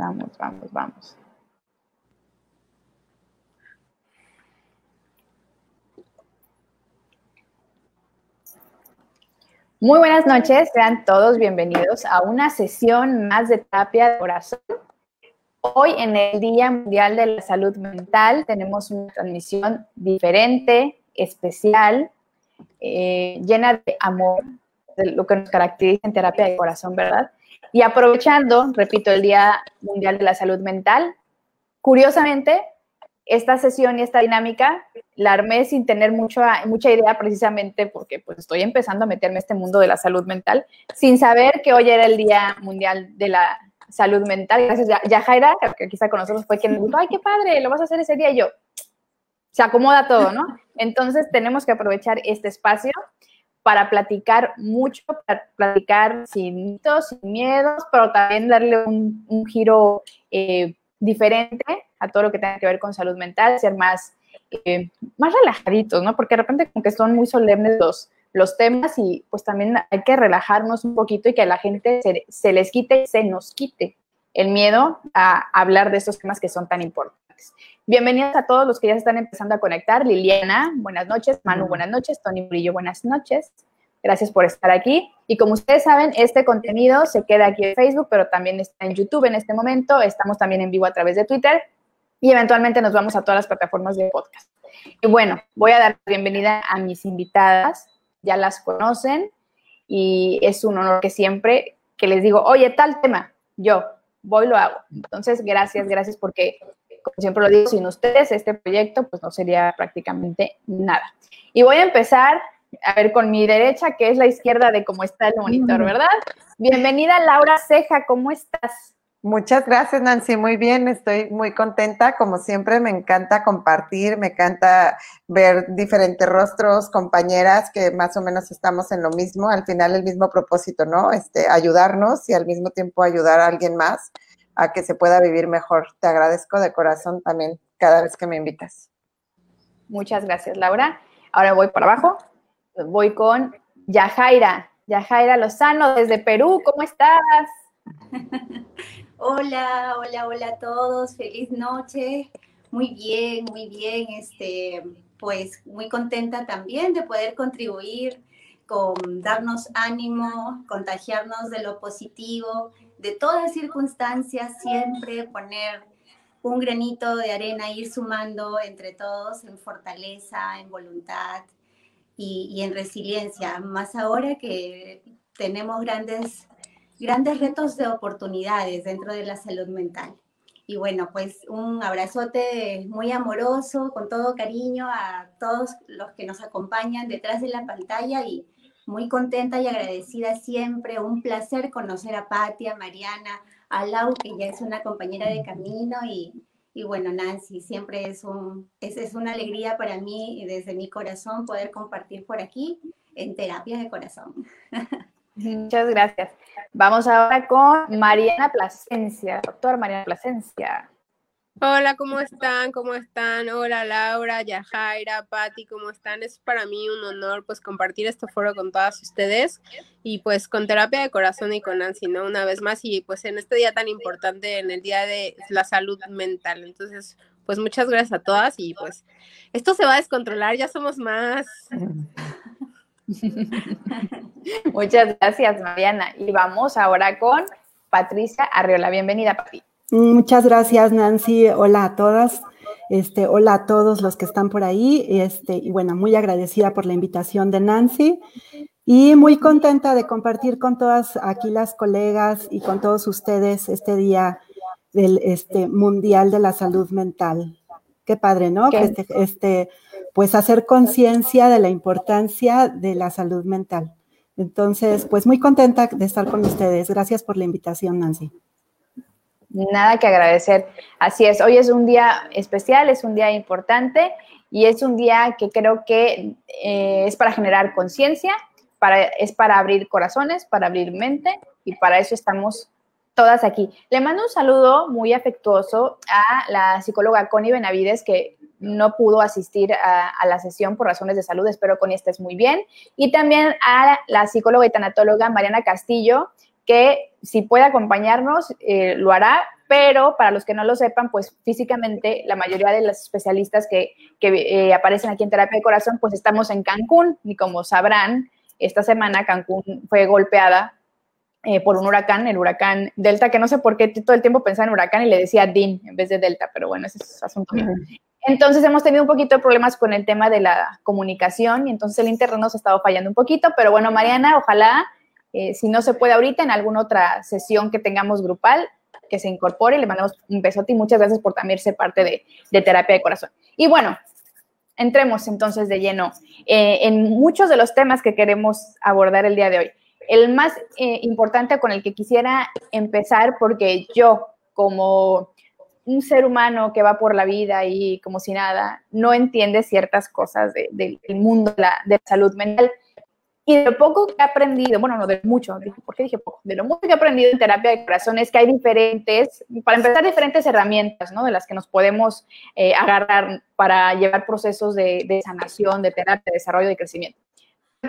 Vamos, vamos, vamos. Muy buenas noches, sean todos bienvenidos a una sesión más de terapia de corazón. Hoy en el Día Mundial de la Salud Mental tenemos una transmisión diferente, especial, eh, llena de amor, de lo que nos caracteriza en terapia de corazón, ¿verdad? Y aprovechando, repito, el Día Mundial de la Salud Mental, curiosamente, esta sesión y esta dinámica la armé sin tener mucha, mucha idea precisamente porque pues estoy empezando a meterme en este mundo de la salud mental sin saber que hoy era el Día Mundial de la Salud Mental. Gracias Yajaira, que aquí está con nosotros, fue quien me dijo, ay, qué padre, lo vas a hacer ese día. Y yo, se acomoda todo, ¿no? Entonces tenemos que aprovechar este espacio para platicar mucho, para platicar sin mitos, sin miedos, pero también darle un, un giro eh, diferente a todo lo que tenga que ver con salud mental, ser más, eh, más relajaditos, ¿no? Porque de repente como que son muy solemnes los, los temas y pues también hay que relajarnos un poquito y que a la gente se, se les quite, se nos quite el miedo a hablar de estos temas que son tan importantes. Bienvenidos a todos los que ya se están empezando a conectar. Liliana, buenas noches. Manu, buenas noches. Tony Brillo, buenas noches. Gracias por estar aquí. Y como ustedes saben, este contenido se queda aquí en Facebook, pero también está en YouTube en este momento. Estamos también en vivo a través de Twitter y eventualmente nos vamos a todas las plataformas de podcast. Y bueno, voy a dar la bienvenida a mis invitadas. Ya las conocen y es un honor que siempre que les digo, oye, tal tema, yo voy lo hago. Entonces, gracias, gracias porque, como siempre lo digo, sin ustedes este proyecto pues no sería prácticamente nada. Y voy a empezar a ver con mi derecha, que es la izquierda de cómo está el monitor, ¿verdad? Bienvenida Laura Ceja, ¿cómo estás? Muchas gracias, Nancy. Muy bien, estoy muy contenta. Como siempre, me encanta compartir, me encanta ver diferentes rostros, compañeras que más o menos estamos en lo mismo, al final el mismo propósito, ¿no? Este, ayudarnos y al mismo tiempo ayudar a alguien más a que se pueda vivir mejor. Te agradezco de corazón también cada vez que me invitas. Muchas gracias, Laura. Ahora voy para abajo. Voy con Yajaira. Yajaira Lozano desde Perú. ¿Cómo estás? Hola, hola, hola a todos, feliz noche. Muy bien, muy bien. Este, pues muy contenta también de poder contribuir con darnos ánimo, contagiarnos de lo positivo, de todas circunstancias, siempre poner un granito de arena, ir sumando entre todos en fortaleza, en voluntad y, y en resiliencia. Más ahora que tenemos grandes grandes retos de oportunidades dentro de la salud mental. Y bueno, pues un abrazote muy amoroso, con todo cariño a todos los que nos acompañan detrás de la pantalla y muy contenta y agradecida siempre. Un placer conocer a Patia, Mariana, a Lau, que ya es una compañera de camino y, y bueno, Nancy, siempre es, un, es, es una alegría para mí y desde mi corazón poder compartir por aquí en terapia de corazón. Muchas gracias. Vamos ahora con Mariana Plasencia, doctor Mariana Plasencia. Hola, ¿cómo están? ¿Cómo están? Hola Laura, Yajaira, Patti, ¿cómo están? Es para mí un honor pues compartir este foro con todas ustedes y pues con terapia de corazón y con Nancy, ¿no? Una vez más y pues en este día tan importante, en el día de la salud mental. Entonces, pues muchas gracias a todas y pues esto se va a descontrolar, ya somos más. Muchas gracias, Mariana. Y vamos ahora con Patricia Arriola. Bienvenida, Pati. Muchas gracias, Nancy. Hola a todas. Este, hola a todos los que están por ahí. Este, y bueno, muy agradecida por la invitación de Nancy y muy contenta de compartir con todas aquí las colegas y con todos ustedes este día del este, Mundial de la Salud Mental. Qué padre, ¿no? Este, este, pues hacer conciencia de la importancia de la salud mental. Entonces, pues muy contenta de estar con ustedes. Gracias por la invitación, Nancy. Nada que agradecer. Así es, hoy es un día especial, es un día importante y es un día que creo que eh, es para generar conciencia, para, es para abrir corazones, para abrir mente y para eso estamos todas aquí. Le mando un saludo muy afectuoso a la psicóloga Connie Benavides, que no pudo asistir a, la sesión por razones de salud. Espero Connie estés muy bien. Y también a la psicóloga y tanatóloga Mariana Castillo, que si puede acompañarnos, eh, lo hará. pero para los que no lo sepan, pues físicamente la mayoría de los especialistas que, que aparecen aquí en terapia de corazón, pues estamos en Cancún y como sabrán, esta semana Cancún fue golpeada eh, por un huracán, el huracán Delta, que no sé por qué todo el tiempo pensaba en huracán y le decía DIN en vez de Delta, pero bueno, ese es asunto mío. Entonces hemos tenido un poquito de problemas con el tema de la comunicación y entonces el internet nos ha estado fallando un poquito, pero bueno, Mariana, ojalá, eh, si no se puede ahorita, en alguna otra sesión que tengamos grupal, que se incorpore, le mandamos un besote y muchas gracias por también ser parte de, de terapia de corazón. Y bueno, entremos entonces de lleno eh, en muchos de los temas que queremos abordar el día de hoy. El más eh, importante con el que quisiera empezar, porque yo como un ser humano que va por la vida y como si nada, no entiende ciertas cosas del mundo de la, de la salud mental. Y de lo poco que he aprendido, bueno, no de mucho, ¿por qué dije poco? De lo mucho que he aprendido en terapia de corazón es que hay diferentes, para empezar, diferentes herramientas, ¿no? De las que nos podemos eh, agarrar para llevar procesos de, sanación, de terapia, de desarrollo, de crecimiento.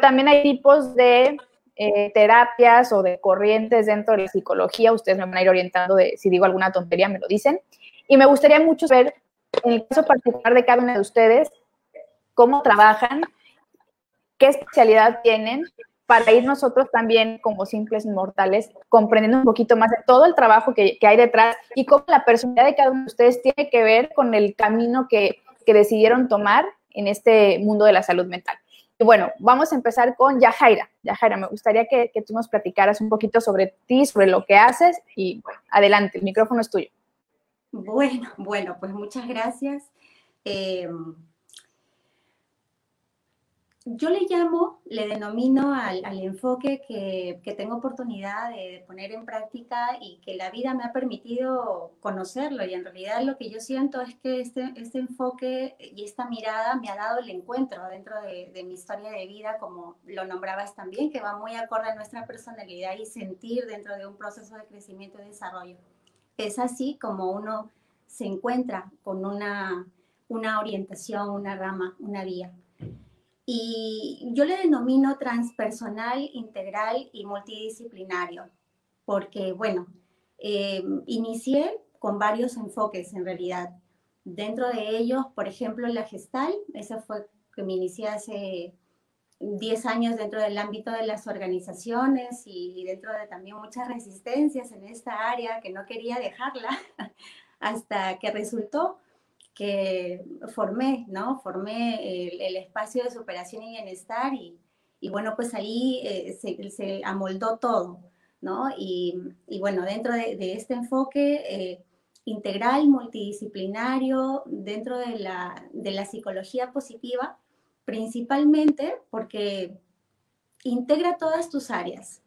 También hay tipos de eh, terapias o de corrientes dentro de la psicología. Ustedes me van a ir orientando de si digo alguna tontería, me lo dicen. Y me gustaría mucho ver, en el caso particular de cada uno de ustedes, cómo trabajan qué especialidad tienen para ir nosotros también como simples mortales comprendiendo un poquito más de todo el trabajo que, hay detrás y cómo la personalidad de cada uno de ustedes tiene que ver con el camino que, decidieron tomar en este mundo de la salud mental. Y bueno, vamos a empezar con Yajaira. Yajaira, me gustaría que, tú nos platicaras un poquito sobre ti, sobre lo que haces y bueno, adelante, el micrófono es tuyo. Bueno, bueno, pues muchas gracias. Eh, yo le llamo, le denomino al, enfoque que, tengo oportunidad de, poner en práctica y que la vida me ha permitido conocerlo. Y en realidad lo que yo siento es que este, este enfoque y esta mirada me ha dado el encuentro dentro de, de mi historia de vida, como lo nombrabas también, que va muy acorde a nuestra personalidad y sentir dentro de un proceso de crecimiento y desarrollo. Es así como uno se encuentra con una, una orientación, una rama, una vía. Y yo le denomino transpersonal, integral y multidisciplinario, porque, bueno, eh, inicié con varios enfoques en realidad. Dentro de ellos, por ejemplo, la gestal, esa fue que me inicié hace 10 años dentro del ámbito de las organizaciones y dentro de también muchas resistencias en esta área que no quería dejarla hasta que resultó que formé, ¿no? Formé el, espacio de superación y bienestar y, y bueno, pues ahí eh, se, se, amoldó todo, ¿no? Y, y bueno, dentro de, este enfoque eh, integral, multidisciplinario, dentro de la, de la psicología positiva, principalmente porque integra todas tus áreas,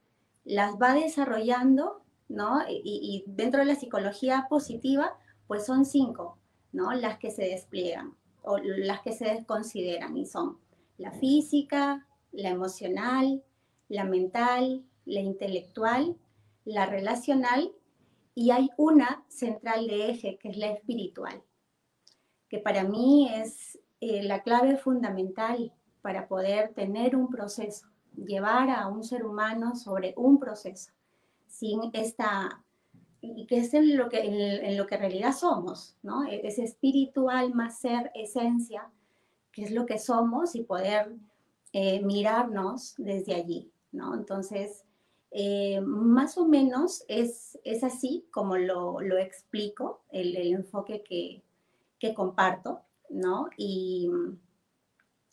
las va desarrollando, ¿no? Y, y dentro de la psicología positiva, pues son cinco ¿no? Las que se despliegan o las que se desconsideran y son la física, la emocional, la mental, la intelectual, la relacional y hay una central de eje que es la espiritual, que para mí es eh, la clave fundamental para poder tener un proceso, llevar a un ser humano sobre un proceso. Sin esta y que es en lo que, en, lo que en realidad somos, ¿no? E, ese espiritual más ser esencia, que es lo que somos y poder eh, mirarnos desde allí, ¿no? Entonces, eh, más o menos es, es así como lo, lo explico, el, el enfoque que, que, comparto, ¿no? Y,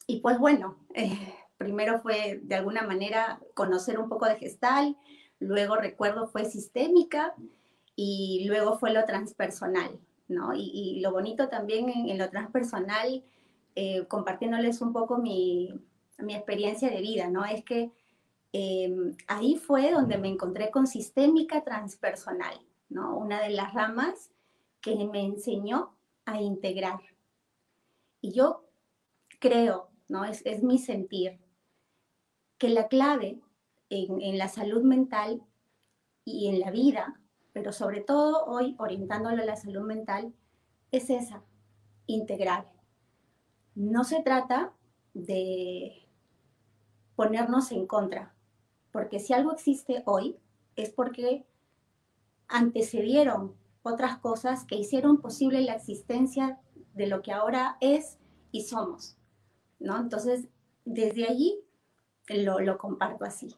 y pues bueno, eh, primero fue de alguna manera conocer un poco de gestal, luego recuerdo fue sistémica, y luego fue lo transpersonal, ¿no? Y, lo bonito también en, lo transpersonal, eh, compartiéndoles un poco mi, mi, experiencia de vida, ¿no? Es que em, ahí fue donde me encontré con sistémica transpersonal, ¿no? Una de las ramas que me enseñó a integrar. Y yo creo, ¿no? Es, es mi sentir, que la clave en la salud mental y en la vida pero sobre todo hoy orientándolo a la salud mental, es esa, integral. No se trata de ponernos en contra, porque si algo existe hoy es porque antecedieron otras cosas que hicieron posible la existencia de lo que ahora es y somos, ¿no? Entonces, desde allí lo, lo comparto así.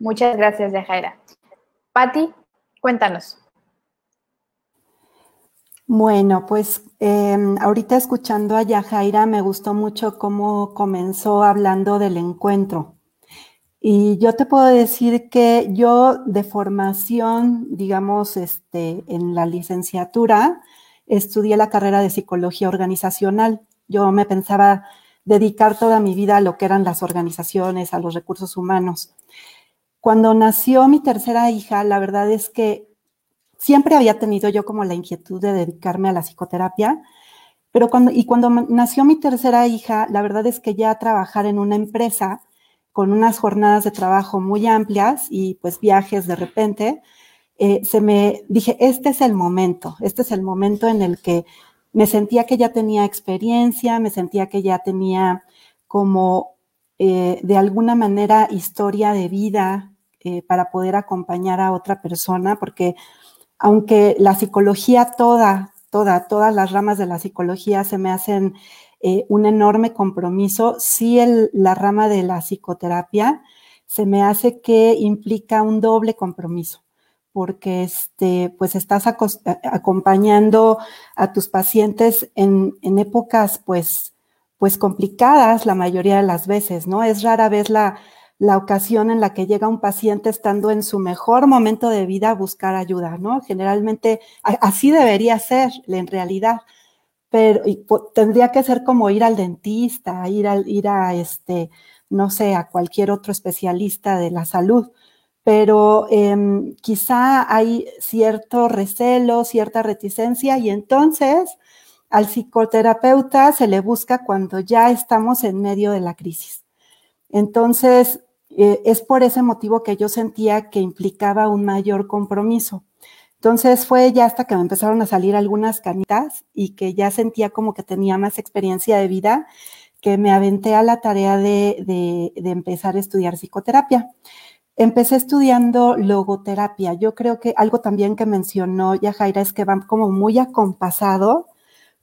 Muchas gracias, Yajaira. Patti, cuéntanos. Bueno, pues em, ahorita escuchando a Yajaira me gustó mucho cómo comenzó hablando del encuentro. Y yo te puedo decir que yo de formación, digamos, este, en la licenciatura, estudié la carrera de psicología organizacional. Yo me pensaba dedicar toda mi vida a lo que eran las organizaciones, a los recursos humanos. Cuando nació mi tercera hija, la verdad es que siempre había tenido yo como la inquietud de dedicarme a la psicoterapia, pero cuando, y cuando nació mi tercera hija, la verdad es que ya trabajar en una empresa con unas jornadas de trabajo muy amplias y pues viajes de repente, eh, se me dije, este es el momento, este es el momento en el que me sentía que ya tenía experiencia, me sentía que ya tenía como eh, de alguna manera historia de vida eh, para poder acompañar a otra persona, porque aunque la psicología toda, toda, todas las ramas de la psicología se me hacen eh, un enorme compromiso, sí el, la rama de la psicoterapia se me hace que implica un doble compromiso porque este, pues estás acompañando a tus pacientes en, en épocas pues pues complicadas la mayoría de las veces, ¿no? Es rara vez la, la ocasión en la que llega un paciente estando en su mejor momento de vida a buscar ayuda, ¿no? Generalmente así debería ser en realidad, pero tendría que ser como ir al dentista, ir, al, ir a, este, no sé, a cualquier otro especialista de la salud, pero em, quizá hay cierto recelo, cierta reticencia y entonces al psicoterapeuta se le busca cuando ya estamos en medio de la crisis. Entonces, eh, es por ese motivo que yo sentía que implicaba un mayor compromiso. Entonces fue ya hasta que me empezaron a salir algunas canitas y que ya sentía como que tenía más experiencia de vida que me aventé a la tarea de, empezar a estudiar psicoterapia. Empecé estudiando logoterapia. Yo creo que algo también que mencionó Yajaira es que va como muy acompasado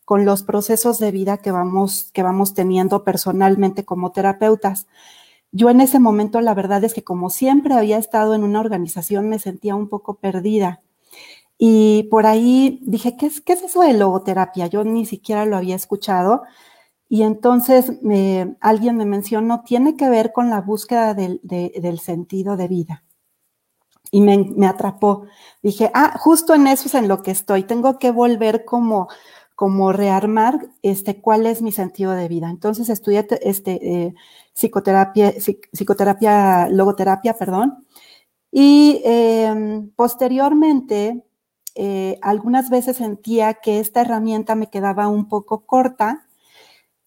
con los procesos de vida que vamos, que vamos teniendo personalmente como terapeutas. Yo en ese momento, la verdad es que como siempre había estado en una organización, me sentía un poco perdida. Y por ahí dije, ¿qué es, qué es eso de logoterapia? Yo ni siquiera lo había escuchado. Y entonces alguien me mencionó, tiene que ver con la búsqueda del, del sentido de vida. Y me, me, atrapó. Dije, ah, justo en eso es en lo que estoy. Tengo que volver como como rearmar este, cuál es mi sentido de vida. Entonces estudié este, eh, psicoterapia, psicoterapia, logoterapia, perdón, y em, posteriormente eh, algunas veces sentía que esta herramienta me quedaba un poco corta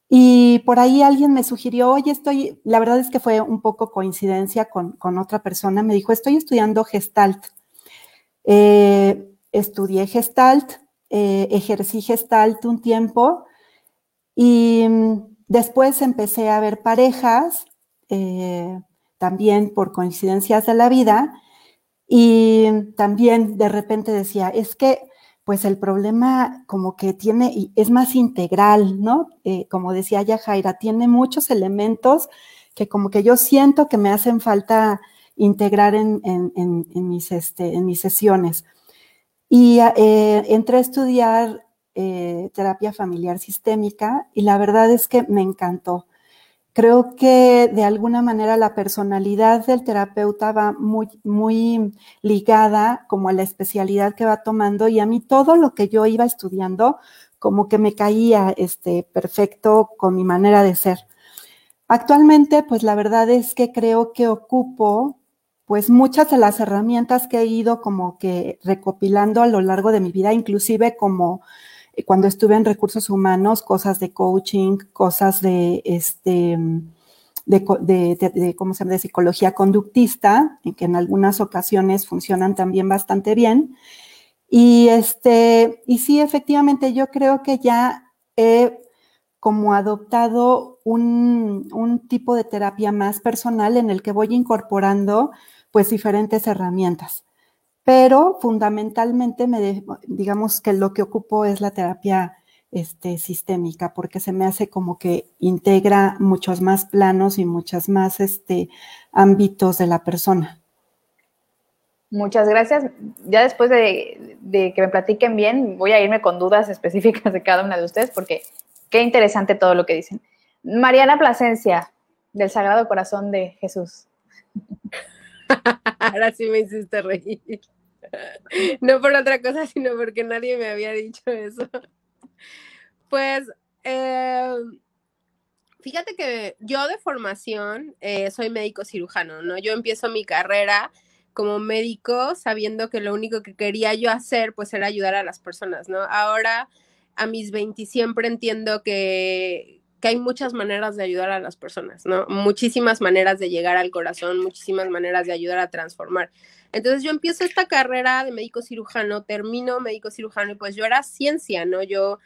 y por ahí alguien me sugirió, oye, estoy, la verdad es que fue un poco coincidencia con, con otra persona, me dijo, estoy estudiando Gestalt. Eh, estudié Gestalt, eh, ejercí gestalt un tiempo y después empecé a ver parejas, eh, también por coincidencias de la vida, y también de repente decía, es que pues el problema como que tiene, es más integral, ¿no? Eh, como decía ya Jaira, tiene muchos elementos que como que yo siento que me hacen falta integrar en, mis, este, mis sesiones. Y eh, entré a estudiar eh, terapia familiar sistémica y la verdad es que me encantó. Creo que de alguna manera la personalidad del terapeuta va muy, muy ligada como a la especialidad que va tomando y a mí todo lo que yo iba estudiando como que me caía este, perfecto con mi manera de ser. Actualmente, pues la verdad es que creo que ocupo pues muchas de las herramientas que he ido como que recopilando a lo largo de mi vida, inclusive como cuando estuve en recursos humanos, cosas de coaching, cosas de este de, ¿cómo se llama? de psicología conductista, que en algunas ocasiones funcionan también bastante bien. Y este, y sí, efectivamente, yo creo que ya he como adoptado un, un tipo de terapia más personal en el que voy incorporando pues diferentes herramientas. Pero fundamentalmente me digamos que lo que ocupo es la terapia este, sistémica, porque se me hace como que integra muchos más planos y muchos más este, ámbitos de la persona. Muchas gracias. Ya después de, que me platiquen bien, voy a irme con dudas específicas de cada una de ustedes, porque qué interesante todo lo que dicen. Mariana Plasencia, del Sagrado Corazón de Jesús. Ahora sí me hiciste reír. No por otra cosa, sino porque nadie me había dicho eso. Pues, eh, fíjate que yo de formación eh, soy médico cirujano, ¿no? Yo empiezo mi carrera como médico sabiendo que lo único que quería yo hacer pues era ayudar a las personas, ¿no? Ahora a mis 20 siempre entiendo que, que hay muchas maneras de ayudar a las personas, ¿no? Muchísimas maneras de llegar al corazón, muchísimas maneras de ayudar a transformar. Entonces yo empiezo esta carrera de médico cirujano, termino médico cirujano y pues yo era ciencia, ¿no? Yo,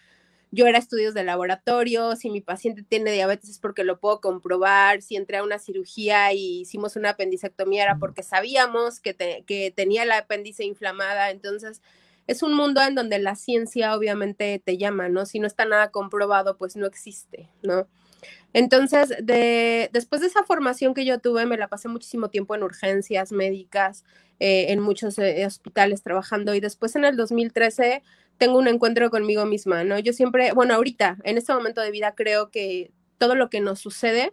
yo era estudios de laboratorio, si mi paciente tiene diabetes es porque lo puedo comprobar, si entré a una cirugía y hicimos una apendicectomía era porque sabíamos que, que tenía la apéndice inflamada, entonces es un mundo en donde la ciencia obviamente te llama, ¿no? Si no está nada comprobado, pues no existe, ¿no? Entonces, de, después de esa formación que yo tuve, me la pasé muchísimo tiempo en urgencias médicas, eh, en muchos eh, hospitales trabajando y después en el 2013 tengo un encuentro conmigo misma, ¿no? Yo siempre, bueno, ahorita, en este momento de vida, creo que todo lo que nos sucede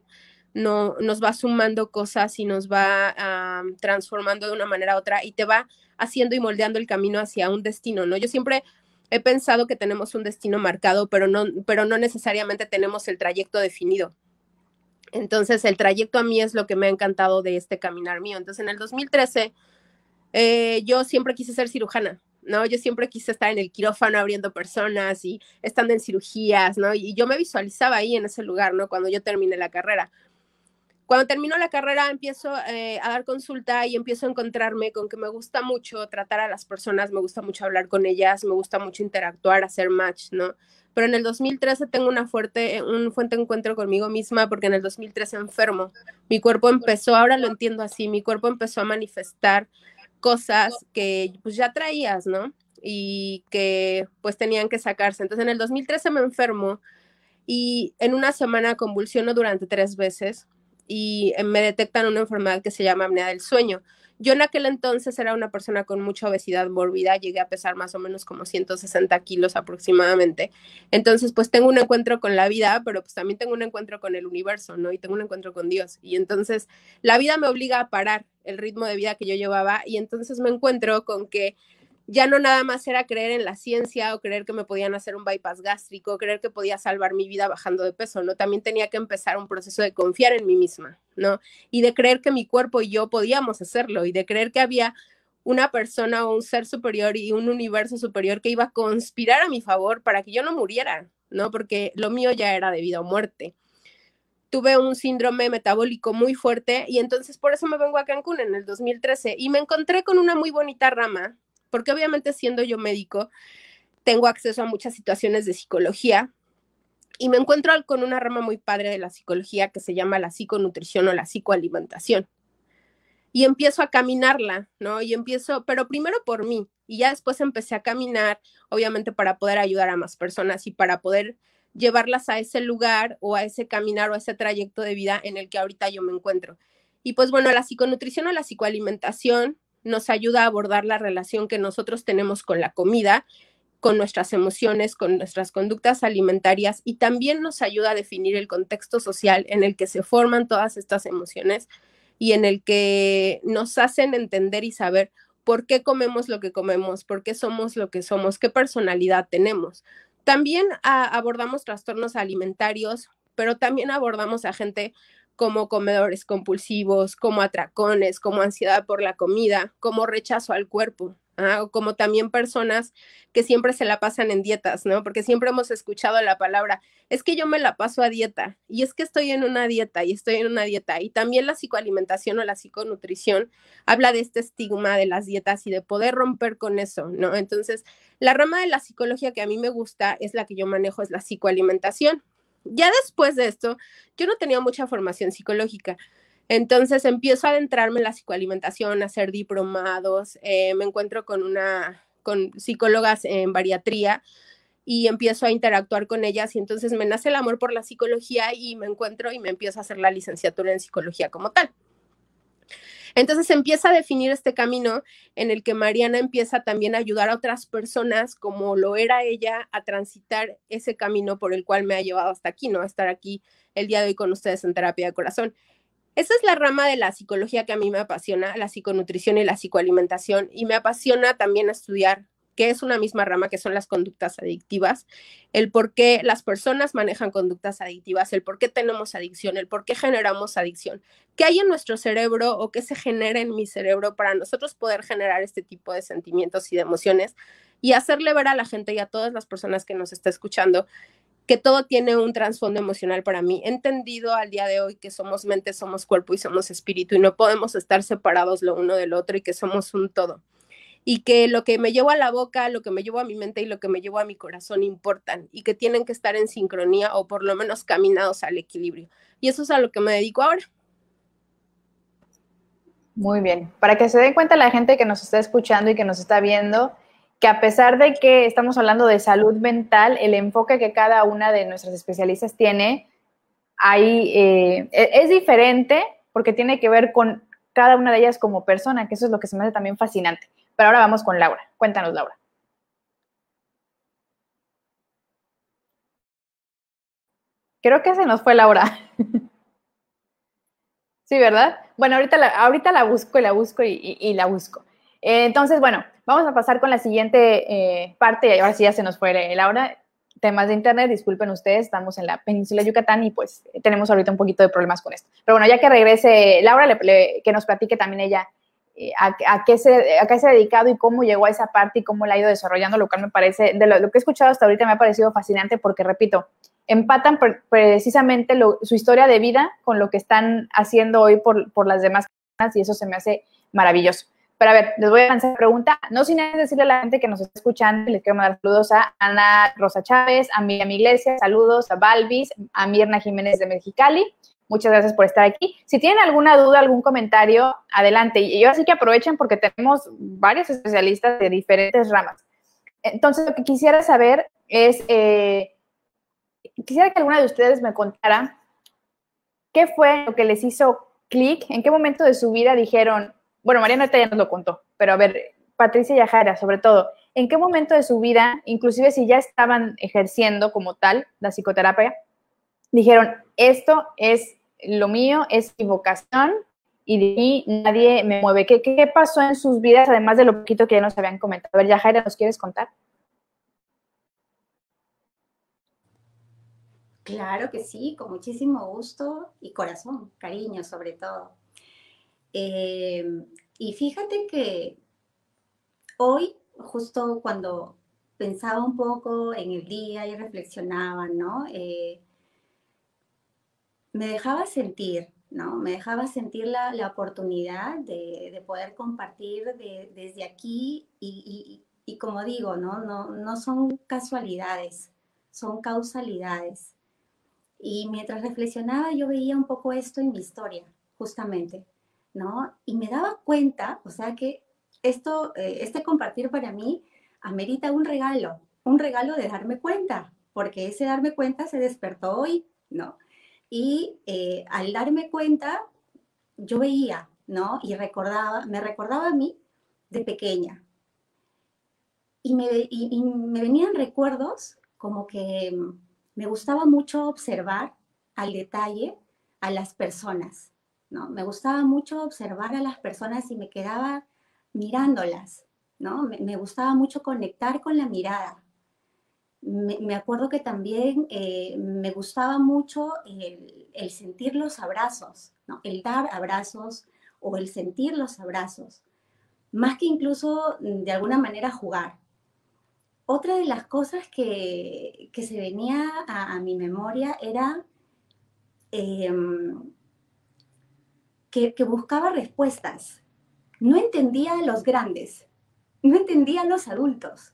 no, nos va sumando cosas y nos va transformando de una manera u otra y te va haciendo y moldeando el camino hacia un destino, ¿no? Yo siempre he pensado que tenemos un destino marcado, pero no, pero no necesariamente tenemos el trayecto definido. Entonces, el trayecto a mí es lo que me ha encantado de este caminar mío. Entonces, en el 2013, eh, yo siempre quise ser cirujana, ¿no? Yo siempre quise estar en el quirófano abriendo personas y estando en cirugías, ¿no? Y yo me visualizaba ahí en ese lugar, ¿no? Cuando yo terminé la carrera. Cuando termino la carrera empiezo eh, a dar consulta y empiezo a encontrarme con que me gusta mucho tratar a las personas, me gusta mucho hablar con ellas, me gusta mucho interactuar, hacer match, ¿no? Pero en el 2013 tengo una fuerte, un fuerte encuentro conmigo misma porque en el 2013 enfermo. Mi cuerpo empezó, ahora lo entiendo así, mi cuerpo empezó a manifestar cosas que pues ya traías, ¿no? Y que pues tenían que sacarse. Entonces en el 2013 me enfermo y en una semana convulsiono durante tres veces y eh, me detectan una enfermedad que se llama apnea del sueño. Yo en aquel entonces era una persona con mucha obesidad mórbida, llegué a pesar más o menos como 160 kilos aproximadamente. Entonces, pues tengo un encuentro con la vida, pero pues también tengo un encuentro con el universo, ¿no? Y tengo un encuentro con Dios. Y entonces la vida me obliga a parar el ritmo de vida que yo llevaba y entonces me encuentro con que ya no nada más era creer en la ciencia o creer que me podían hacer un bypass gástrico, creer que podía salvar mi vida bajando de peso, ¿no? También tenía que empezar un proceso de confiar en mí misma, ¿no? Y de creer que mi cuerpo y yo podíamos hacerlo y de creer que había una persona o un ser superior y un universo superior que iba a conspirar a mi favor para que yo no muriera, ¿no? Porque lo mío ya era de vida o muerte. Tuve un síndrome metabólico muy fuerte y entonces por eso me vengo a Cancún en el 2013 y me encontré con una muy bonita rama porque obviamente siendo yo médico, tengo acceso a muchas situaciones de psicología y me encuentro con una rama muy padre de la psicología que se llama la psiconutrición o la psicoalimentación. Y empiezo a caminarla, ¿no? Y empiezo, pero primero por mí, y ya después empecé a caminar, obviamente para poder ayudar a más personas y para poder llevarlas a ese lugar o a ese caminar o a ese trayecto de vida en el que ahorita yo me encuentro. Y pues bueno, la psiconutrición o la psicoalimentación nos ayuda a abordar la relación que nosotros tenemos con la comida, con nuestras emociones, con nuestras conductas alimentarias y también nos ayuda a definir el contexto social en el que se forman todas estas emociones y en el que nos hacen entender y saber por qué comemos lo que comemos, por qué somos lo que somos, qué personalidad tenemos. También abordamos trastornos alimentarios, pero también abordamos a gente como comedores compulsivos, como atracones, como ansiedad por la comida, como rechazo al cuerpo, ¿ah? o como también personas que siempre se la pasan en dietas, ¿no? Porque siempre hemos escuchado la palabra, es que yo me la paso a dieta, y es que estoy en una dieta, y estoy en una dieta, y también la psicoalimentación o la psiconutrición habla de este estigma de las dietas y de poder romper con eso, ¿no? Entonces, la rama de la psicología que a mí me gusta es la que yo manejo, es la psicoalimentación. Ya después de esto, yo no tenía mucha formación psicológica. Entonces empiezo a adentrarme en la psicoalimentación, a hacer diplomados, eh, me encuentro con una, con psicólogas en bariatría y empiezo a interactuar con ellas y entonces me nace el amor por la psicología y me encuentro y me empiezo a hacer la licenciatura en psicología como tal. Entonces empieza a definir este camino en el que Mariana empieza también a ayudar a otras personas, como lo era ella, a transitar ese camino por el cual me ha llevado hasta aquí, ¿no? A estar aquí el día de hoy con ustedes en terapia de corazón. Esa es la rama de la psicología que a mí me apasiona, la psiconutrición y la psicoalimentación, y me apasiona también estudiar que es una misma rama, que son las conductas adictivas, el por qué las personas manejan conductas adictivas, el por qué tenemos adicción, el por qué generamos adicción, qué hay en nuestro cerebro o qué se genera en mi cerebro para nosotros poder generar este tipo de sentimientos y de emociones y hacerle ver a la gente y a todas las personas que nos está escuchando que todo tiene un trasfondo emocional para mí. He entendido al día de hoy que somos mente, somos cuerpo y somos espíritu y no podemos estar separados lo uno del otro y que somos un todo y que lo que me llevo a la boca, lo que me llevo a mi mente y lo que me llevo a mi corazón importan y que tienen que estar en sincronía o por lo menos caminados al equilibrio. Y eso es a lo que me dedico ahora. Muy bien. Para que se den cuenta la gente que nos está escuchando y que nos está viendo, que a pesar de que estamos hablando de salud mental, el enfoque que cada una de nuestras especialistas tiene ahí eh, e-, es diferente porque tiene que ver con cada una de ellas como persona, que eso es lo que se me hace también fascinante. Pero ahora vamos con Laura. Cuéntanos, Laura. Creo que se nos fue Laura. sí, ¿verdad? Bueno, ahorita la, ahorita la busco y la busco y, la busco. Eh, entonces, bueno, vamos a pasar con la siguiente eh, parte. Ahora sí ya se nos fue Laura. Temas de internet, disculpen ustedes, estamos en la península de Yucatán y pues tenemos ahorita un poquito de problemas con esto. Pero bueno, ya que regrese Laura, que nos platique también ella eh, a, qué se, a qué se ha dedicado y cómo llegó a esa parte y cómo la ha ido desarrollando, lo cual me parece, de lo, que he escuchado hasta ahorita me ha parecido fascinante porque, repito, empatan precisamente su historia de vida con lo que están haciendo hoy por, por, las demás personas y eso se me hace maravilloso. Pero a ver, les voy a lanzar la pregunta, no sin antes decirle a la gente que nos está escuchando, les quiero mandar saludos a Ana Rosa Chávez, a Miriam Iglesias, saludos a Balvis, a Mirna Jiménez de Mexicali, Muchas gracias por estar aquí. Si tienen alguna duda, algún comentario, adelante. Y yo así que aprovechen porque tenemos varios especialistas de diferentes ramas. Entonces, lo que quisiera saber es, eh, quisiera que alguna de ustedes me contara qué fue lo que les hizo clic, en qué momento de su vida dijeron, bueno, Mariana ya nos lo contó, pero a ver, Patricia Yajara, sobre todo, ¿en qué momento de su vida, inclusive si ya estaban ejerciendo como tal la psicoterapia, dijeron, esto es lo mío es mi vocación y de mí nadie me mueve. ¿Qué, ¿Qué, pasó en sus vidas, además de lo poquito que ya nos habían comentado? A ver, Yajaira, ¿nos quieres contar? Claro que sí, con muchísimo gusto y corazón, cariño sobre todo. Eh, y fíjate que hoy, justo cuando pensaba un poco en el día y reflexionaba, ¿no? Eh, me dejaba sentir, ¿no? Me dejaba sentir la, oportunidad de, poder compartir desde aquí y, como digo, ¿no? ¿no? No son casualidades, son causalidades. Y mientras reflexionaba yo veía un poco esto en mi historia, justamente, ¿no? Y me daba cuenta, o sea que esto, eh, este compartir para mí amerita un regalo, un regalo de darme cuenta, porque ese darme cuenta se despertó hoy, ¿no? Y eh, al darme cuenta, yo veía, ¿no? Y recordaba, me recordaba a mí de pequeña. Y me, me venían recuerdos como que me gustaba mucho observar al detalle a las personas, ¿no? Me gustaba mucho observar a las personas y me quedaba mirándolas, ¿no? me gustaba mucho conectar con la mirada me, acuerdo que también eh, me gustaba mucho el, sentir los abrazos, el dar abrazos o el sentir los abrazos, más que incluso mm, de alguna manera jugar. Otra de las cosas que, se venía a, mi memoria era em, que, que buscaba respuestas. No entendía a los grandes, no entendía a los adultos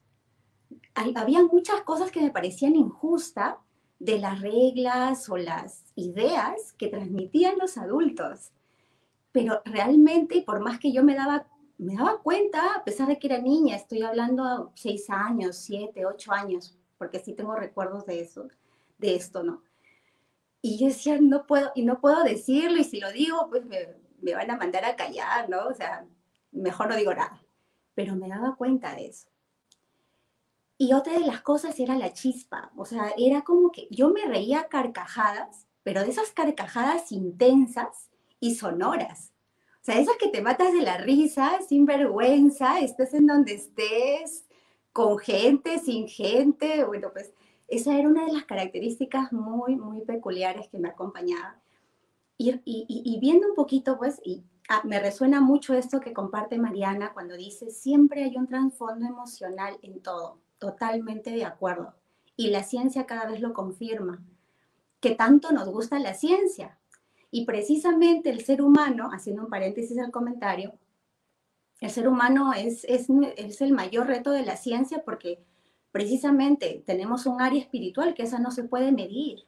había muchas cosas que me parecían injustas de las reglas o las ideas que transmitían los adultos. pero realmente, por más que yo me daba, me daba cuenta, a pesar de que era niña, estoy hablando seis años, siete, ocho años, porque sí tengo recuerdos de eso, de esto, ¿no? Y yo decía, no puedo, y no puedo decirlo, y si lo digo, pues me, me van a mandar a callar, ¿no? O sea, mejor no digo nada. Pero me daba cuenta de eso. Y otra de las cosas era la chispa, o sea, era como que yo me reía carcajadas, pero de esas carcajadas intensas y sonoras. O sea, esas que te matas de la risa, sin vergüenza, estés en donde estés, con gente, sin gente. Bueno, pues esa era una de las características muy, muy peculiares que me acompañaba. Y, y, viendo un poquito, pues, y ah, me resuena mucho esto que comparte Mariana cuando dice, siempre hay un trasfondo emocional en todo, totalmente de acuerdo. Y la ciencia cada vez lo confirma, que tanto nos gusta la ciencia. Y precisamente el ser humano, haciendo un paréntesis al comentario, el ser humano es, es, es el mayor reto de la ciencia porque precisamente tenemos un área espiritual que esa no se puede medir,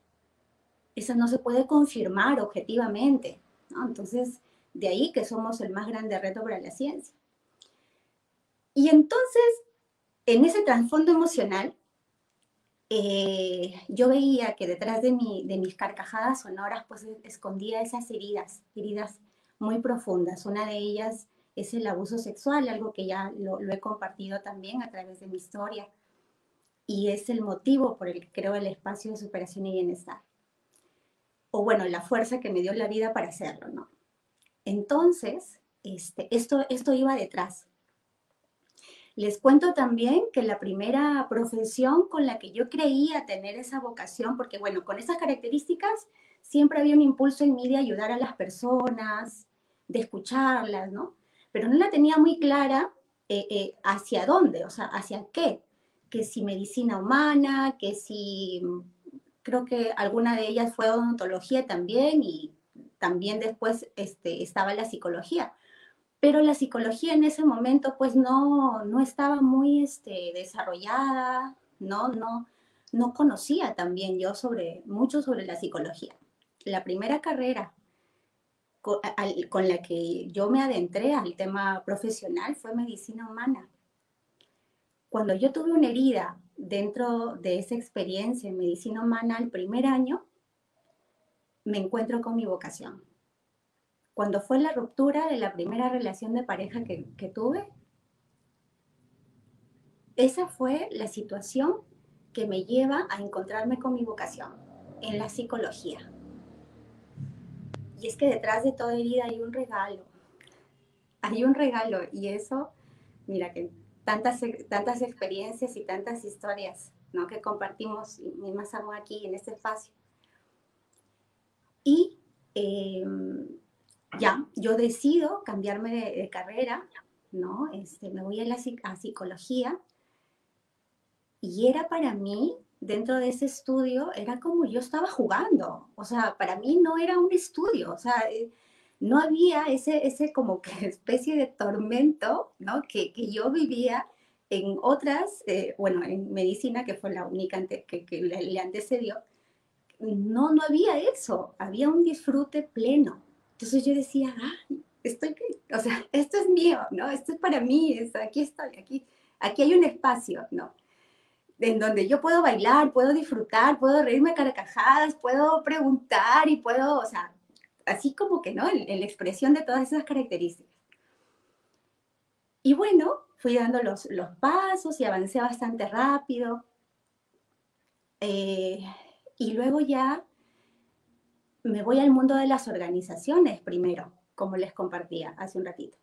esa no se puede confirmar objetivamente. Entonces, de ahí que somos el más grande reto para la ciencia. Y entonces, en ese trasfondo emocional, eh, yo veía que detrás de, mi, de mis carcajadas sonoras, pues escondía esas heridas, heridas muy profundas. Una de ellas es el abuso sexual, algo que ya lo, lo he compartido también a través de mi historia. Y es el motivo por el que creo el espacio de superación y bienestar. O bueno, la fuerza que me dio la vida para hacerlo, ¿no? Entonces, este, esto, esto iba detrás. Les cuento también que la primera profesión con la que yo creía tener esa vocación, porque bueno, con esas características siempre había un impulso en mí de ayudar a las personas, de escucharlas, ¿no? Pero no la tenía muy clara eh, eh, hacia dónde, o sea, hacia qué. Que si medicina humana, que si, creo que alguna de ellas fue odontología también y también después este, estaba la psicología pero la psicología en ese momento pues no, no estaba muy este, desarrollada, no, no, no conocía también yo sobre, mucho sobre la psicología. La primera carrera con, con la que yo me adentré al tema profesional fue medicina humana. Cuando yo tuve una herida dentro de esa experiencia en medicina humana el primer año, me encuentro con mi vocación cuando fue la ruptura de la primera relación de pareja que, tuve, esa fue la situación que me lleva a encontrarme con mi vocación en la psicología. Y es que detrás de toda herida hay un regalo. Hay un regalo y eso, mira que tantas, tantas experiencias y tantas historias ¿no? que compartimos y más aún aquí en este espacio. Y em, ya, yo decido cambiarme de, carrera, ¿no? Este, me voy a la psicología. Y era para mí, dentro de ese estudio, era como yo estaba jugando, o sea, para mí no era un estudio, o sea, eh, no había ese, ese como que especie de tormento, ¿no? Que, que yo vivía en otras, eh, bueno, en medicina, que fue la única que, que le, le antecedió, no, no había eso, había un disfrute pleno, entonces yo decía, ah, estoy, o sea, esto es mío, ¿no? Esto es para mí, esto, aquí estoy, aquí, aquí hay un espacio, ¿no? En donde yo puedo bailar, puedo disfrutar, puedo reírme carcajadas, puedo preguntar y puedo, o sea, así como que, ¿no? En, la expresión de todas esas características. Y bueno, fui dando los, los pasos y avancé bastante rápido. Eh, y luego ya me voy al mundo de las organizaciones primero, como les compartía hace un ratito.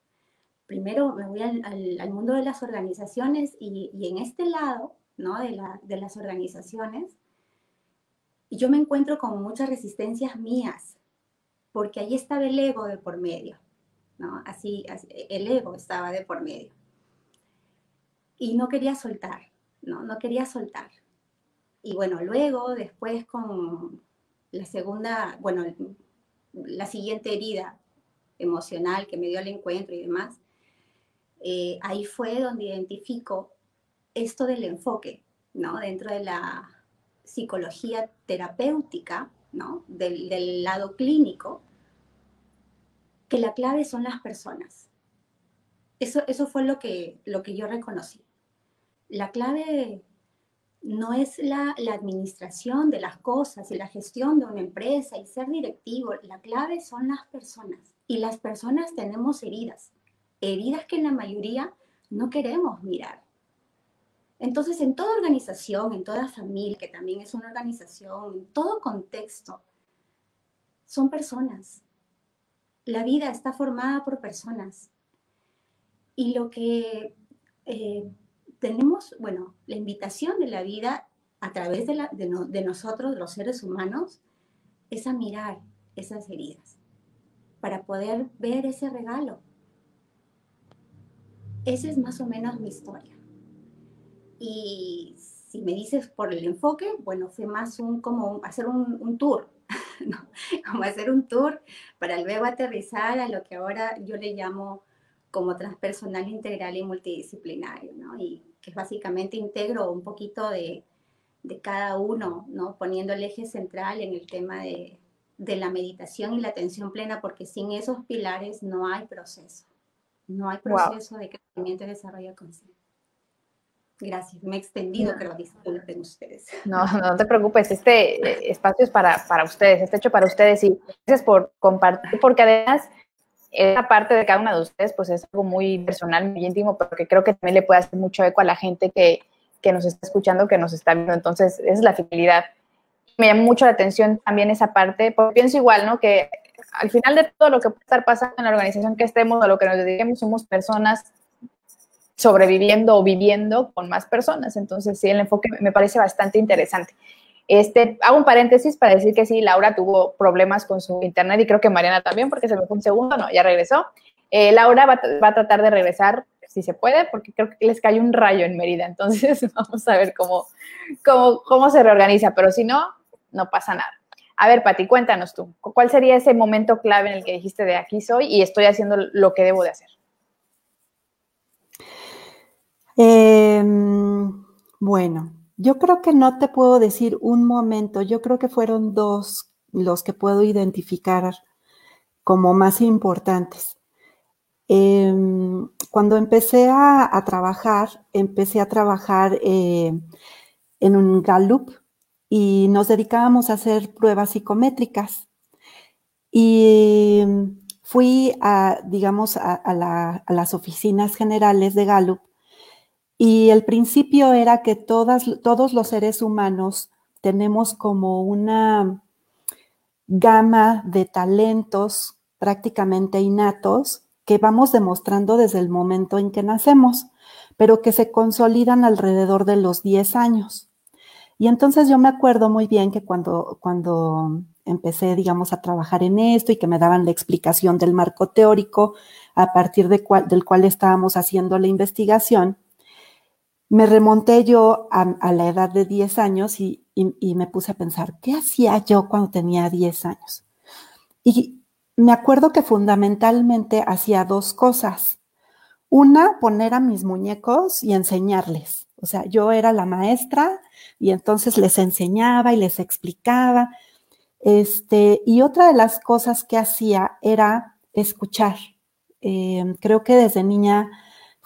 Primero me voy al, mundo de las organizaciones y, en este lado ¿no? de, las organizaciones, yo me encuentro con muchas resistencias mías, porque ahí estaba el ego de por medio, ¿no? Así, el ego estaba de por medio. Y no quería soltar, ¿no? No quería soltar. Y bueno, luego, después con, la segunda, bueno, la siguiente herida emocional que me dio el encuentro y demás, eh, ahí fue donde identifico esto del enfoque, ¿no? Dentro de la psicología terapéutica, ¿no? Del, del lado clínico, que la clave son las personas. Eso, eso fue lo que, lo que yo reconocí. La clave no es la, administración de las cosas y la gestión de una empresa y ser directivo. La clave son las personas. Y las personas tenemos heridas. Heridas que en la mayoría no queremos mirar. Entonces, en toda organización, en toda familia, que también es una organización, en todo contexto, son personas. La vida está formada por personas. Y lo que eh, tenemos, bueno, la invitación de la vida a través de, de nosotros, los seres humanos, es a mirar esas heridas para poder ver ese regalo. Esa es más o menos mi historia. Y si me dices por el enfoque, bueno, fue más un como hacer un, tour, como hacer un tour para luego aterrizar a lo que ahora yo le llamo como transpersonal integral y multidisciplinario, ¿no? Y que es básicamente integro un poquito de, de cada uno, ¿no? Poniendo el eje central en el tema de, de la meditación y la atención plena, porque sin esos pilares no hay proceso. No hay proceso de crecimiento y desarrollo consciente. Gracias, me he extendido, pero disculpen ustedes. No, no te preocupes, este eh, espacio es para, para ustedes, está hecho para ustedes y gracias por compartir, porque además esa parte de cada una de ustedes pues es algo muy personal, muy íntimo, pero que creo que también le puede hacer mucho eco a la gente que, que nos está escuchando, que nos está viendo, entonces esa es la finalidad. Me llama mucho la atención también esa parte, porque pienso igual, ¿no? Que al final de todo lo que puede estar pasando en la organización que estemos, a lo que nos dediquemos, somos personas sobreviviendo o viviendo con más personas. Entonces, sí, el enfoque me parece bastante interesante. Este, hago un paréntesis para decir que sí, Laura tuvo problemas con su internet y creo que Mariana también, porque se me fue un segundo, no, ya regresó. Eh, Laura va, a tratar de regresar, si se puede, porque creo que les cayó un rayo en Mérida, entonces vamos a ver cómo, cómo, cómo se reorganiza, pero si no, no pasa nada. A ver, Pati, cuéntanos tú, ¿cuál sería ese momento clave en el que dijiste de aquí soy y estoy haciendo lo que debo de hacer? Em, bueno, yo creo que no te puedo decir un momento, yo creo que fueron dos los que puedo identificar como más importantes. Em, cuando empecé a, trabajar, empecé a trabajar eh, en un Gallup y nos dedicábamos a hacer pruebas psicométricas. Y fui a, digamos, a las oficinas generales de Gallup y el principio era que todos los seres humanos tenemos como una gama de talentos prácticamente innatos que vamos demostrando desde el momento en que nacemos, pero que se consolidan alrededor de los 10 años. Y entonces yo me acuerdo muy bien que cuando, cuando empecé, digamos, a trabajar en esto y que me daban la explicación del marco teórico a partir de del cual estábamos haciendo la investigación, me remonté yo a, la edad de 10 años y, me puse a pensar, ¿qué hacía yo cuando tenía 10 años? Y me acuerdo que fundamentalmente hacía dos cosas. Una, poner a mis muñecos y enseñarles. O sea, yo era la maestra y entonces les enseñaba y les explicaba. Este, y otra de las cosas que hacía era escuchar. Eh, creo que desde niña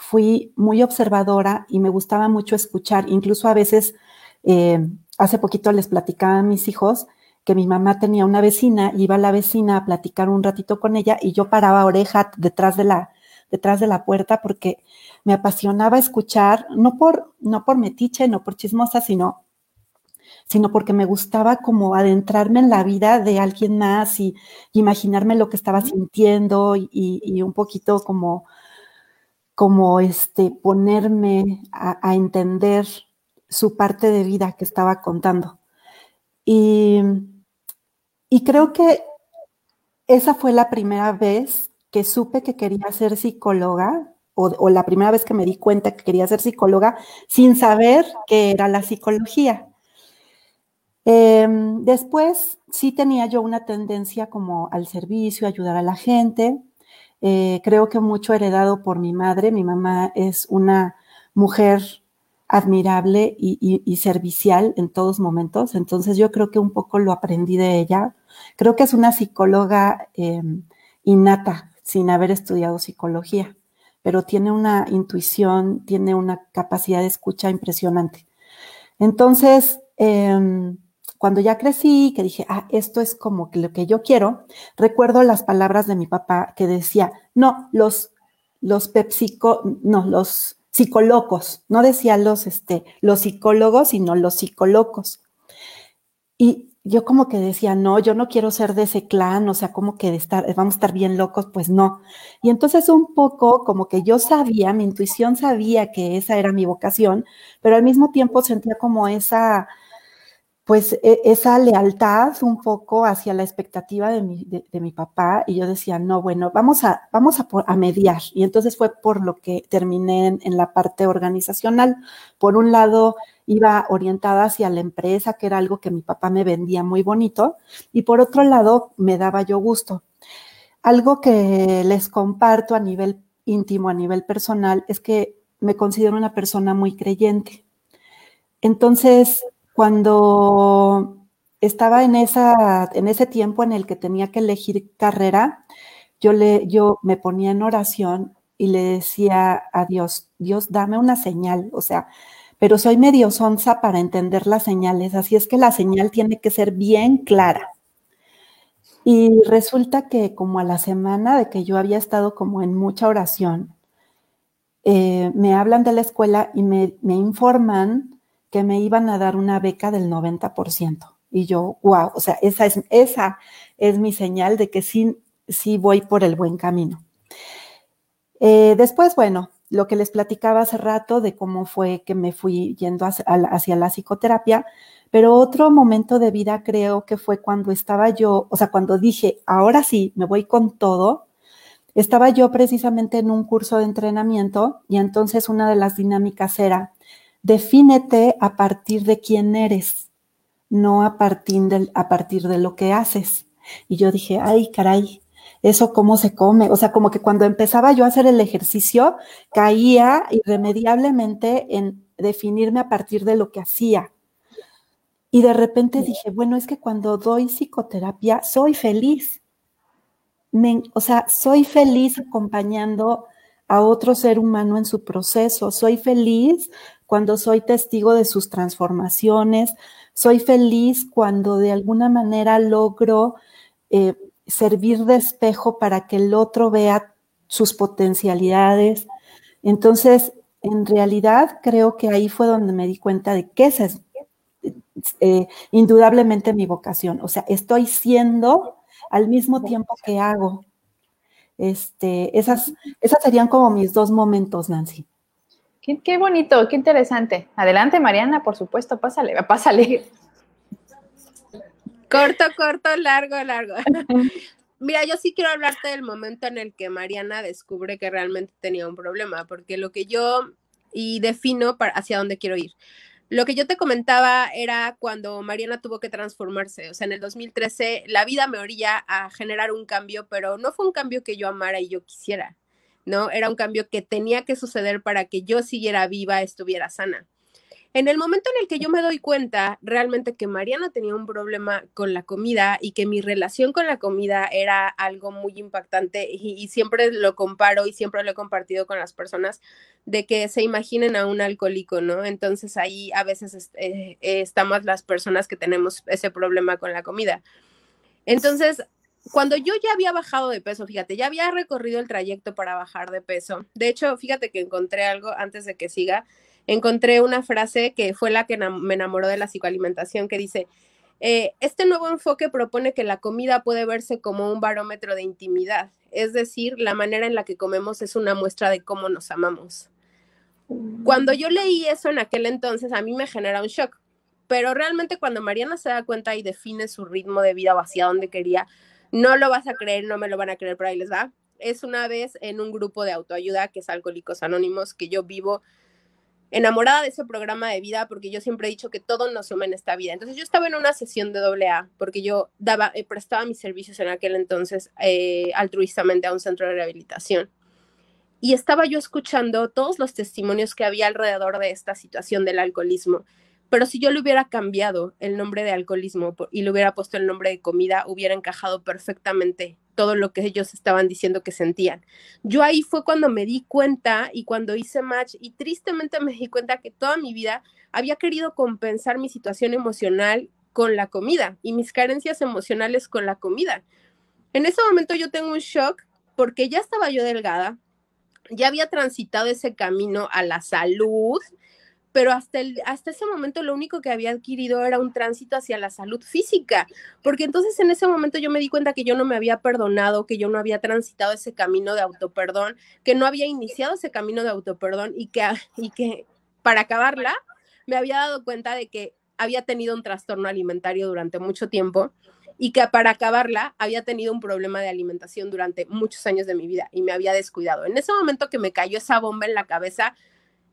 fui muy observadora y me gustaba mucho escuchar. Incluso a veces, eh, hace poquito les platicaba a mis hijos que mi mamá tenía una vecina, iba la vecina a platicar un ratito con ella y yo paraba oreja detrás de la, detrás de la puerta porque me apasionaba escuchar, no por, no por metiche, no por chismosa, sino, sino porque me gustaba como adentrarme en la vida de alguien más y, imaginarme lo que estaba sintiendo y un poquito como como este, ponerme a, entender su parte de vida que estaba contando. Y, creo que esa fue la primera vez que supe que quería ser psicóloga, o, la primera vez que me di cuenta que quería ser psicóloga sin saber qué era la psicología. Em, después sí tenía yo una tendencia como al servicio, ayudar a la gente, eh, creo que mucho heredado por mi madre. Mi mamá es una mujer admirable y, servicial en todos momentos. Entonces yo creo que un poco lo aprendí de ella. Creo que es una psicóloga em, innata, sin haber estudiado psicología, pero tiene una intuición, tiene una capacidad de escucha impresionante. Entonces, em, cuando ya crecí, que dije, ah, esto es como lo que yo quiero, recuerdo las palabras de mi papá que decía, no, los, los pepsico, no, los psicólogos, no decía los, este, los psicólogos, sino los psicólogos. Y yo como que decía, no, yo no quiero ser de ese clan, o sea, como que de estar, vamos a estar bien locos, pues no. Y entonces un poco como que yo sabía, mi intuición sabía que esa era mi vocación, pero al mismo tiempo sentía como esa, pues e, esa lealtad un poco hacia la expectativa de mi, de, mi, papá y yo decía, no, bueno, vamos a, vamos a, mediar. Y entonces fue por lo que terminé en, en, la parte organizacional. Por un lado, iba orientada hacia la empresa, que era algo que mi papá me vendía muy bonito, y por otro lado, me daba yo gusto. Algo que les comparto a nivel íntimo, a nivel personal, es que me considero una persona muy creyente. Entonces, cuando estaba en, esa, en ese tiempo en el que tenía que elegir carrera, yo, le, yo me ponía en oración y le decía a Dios, Dios, dame una señal, o sea, pero soy medio sonsa para entender las señales, así es que la señal tiene que ser bien clara. Y resulta que como a la semana de que yo había estado como en mucha oración, eh, me hablan de la escuela y me, informan que me iban a dar una beca del 90%. Y yo, wow, o sea, esa es, esa es mi señal de que sí, sí voy por el buen camino. Eh, después, bueno, lo que les platicaba hace rato de cómo fue que me fui yendo hacia, la psicoterapia, pero otro momento de vida creo que fue cuando estaba yo, o sea, cuando dije, ahora sí, me voy con todo, estaba yo precisamente en un curso de entrenamiento y entonces una de las dinámicas era, defínete a partir de quién eres, no a partir de, a partir de lo que haces. Y yo dije, ay, caray, eso cómo se come. O sea, como que cuando empezaba yo a hacer el ejercicio, caía irremediablemente en definirme a partir de lo que hacía. Y de repente dije, bueno, es que cuando doy psicoterapia, soy feliz. o sea, soy feliz acompañando a otro ser humano en su proceso. Soy feliz cuando soy testigo de sus transformaciones. Soy feliz cuando de alguna manera logro eh, servir de espejo para que el otro vea sus potencialidades. Entonces, en realidad creo que ahí fue donde me di cuenta de que esa es eh, indudablemente mi vocación. O sea, estoy siendo al mismo tiempo que hago. Este, esas, esas serían como mis dos momentos, Nancy. Qué, bonito, qué interesante. Adelante, Mariana, por supuesto, pásale, pásale. Corto, corto, largo, largo. Mira, yo sí quiero hablarte del momento en el que Mariana descubre que realmente tenía un problema, porque lo que yo y defino hacia dónde quiero ir. Lo que yo te comentaba era cuando Mariana tuvo que transformarse, o sea, en el 2013 la vida me orilla a generar un cambio, pero no fue un cambio que yo amara y yo quisiera, ¿no? Era un cambio que tenía que suceder para que yo siguiera viva, estuviera sana. En el momento en el que yo me doy cuenta realmente que Mariana tenía un problema con la comida y que mi relación con la comida era algo muy impactante y, siempre lo comparo y siempre lo he compartido con las personas de que se imaginen a un alcohólico, ¿no? Entonces ahí a veces eh, estamos las personas que tenemos ese problema con la comida. Entonces, cuando yo ya había bajado de peso, fíjate, ya había recorrido el trayecto para bajar de peso. De hecho, fíjate que encontré algo antes de que siga encontré una frase que fue la que me enamoró de la psicoalimentación, que dice, eh, este nuevo enfoque propone que la comida puede verse como un barómetro de intimidad, es decir, la manera en la que comemos es una muestra de cómo nos amamos. Cuando yo leí eso en aquel entonces, a mí me genera un shock, pero realmente cuando Mariana se da cuenta y define su ritmo de vida o hacia dónde quería, no lo vas a creer, no me lo van a creer, pero ahí les va. Es una vez en un grupo de autoayuda que es Alcohólicos Anónimos, que yo vivo enamorada de ese programa de vida porque yo siempre he dicho que todo nos suma en esta vida. Entonces yo estaba en una sesión de doble A porque yo daba, eh, prestaba mis servicios en aquel entonces eh, altruistamente a un centro de rehabilitación. Y estaba yo escuchando todos los testimonios que había alrededor de esta situación del alcoholismo. Pero si yo le hubiera cambiado el nombre de alcoholismo y le hubiera puesto el nombre de comida, hubiera encajado perfectamente todo lo que ellos estaban diciendo que sentían. Yo ahí fue cuando me di cuenta y cuando hice match y tristemente me di cuenta que toda mi vida había querido compensar mi situación emocional con la comida y mis carencias emocionales con la comida. En ese momento yo tengo un shock porque ya estaba yo delgada, ya había transitado ese camino a la salud, pero hasta, el, hasta ese momento lo único que había adquirido era un tránsito hacia la salud física, porque entonces en ese momento yo me di cuenta que yo no me había perdonado, que yo no había transitado ese camino de autoperdón, que no había iniciado ese camino de autoperdón y que, y que para acabarla me había dado cuenta de que había tenido un trastorno alimentario durante mucho tiempo y que para acabarla había tenido un problema de alimentación durante muchos años de mi vida y me había descuidado. En ese momento que me cayó esa bomba en la cabeza,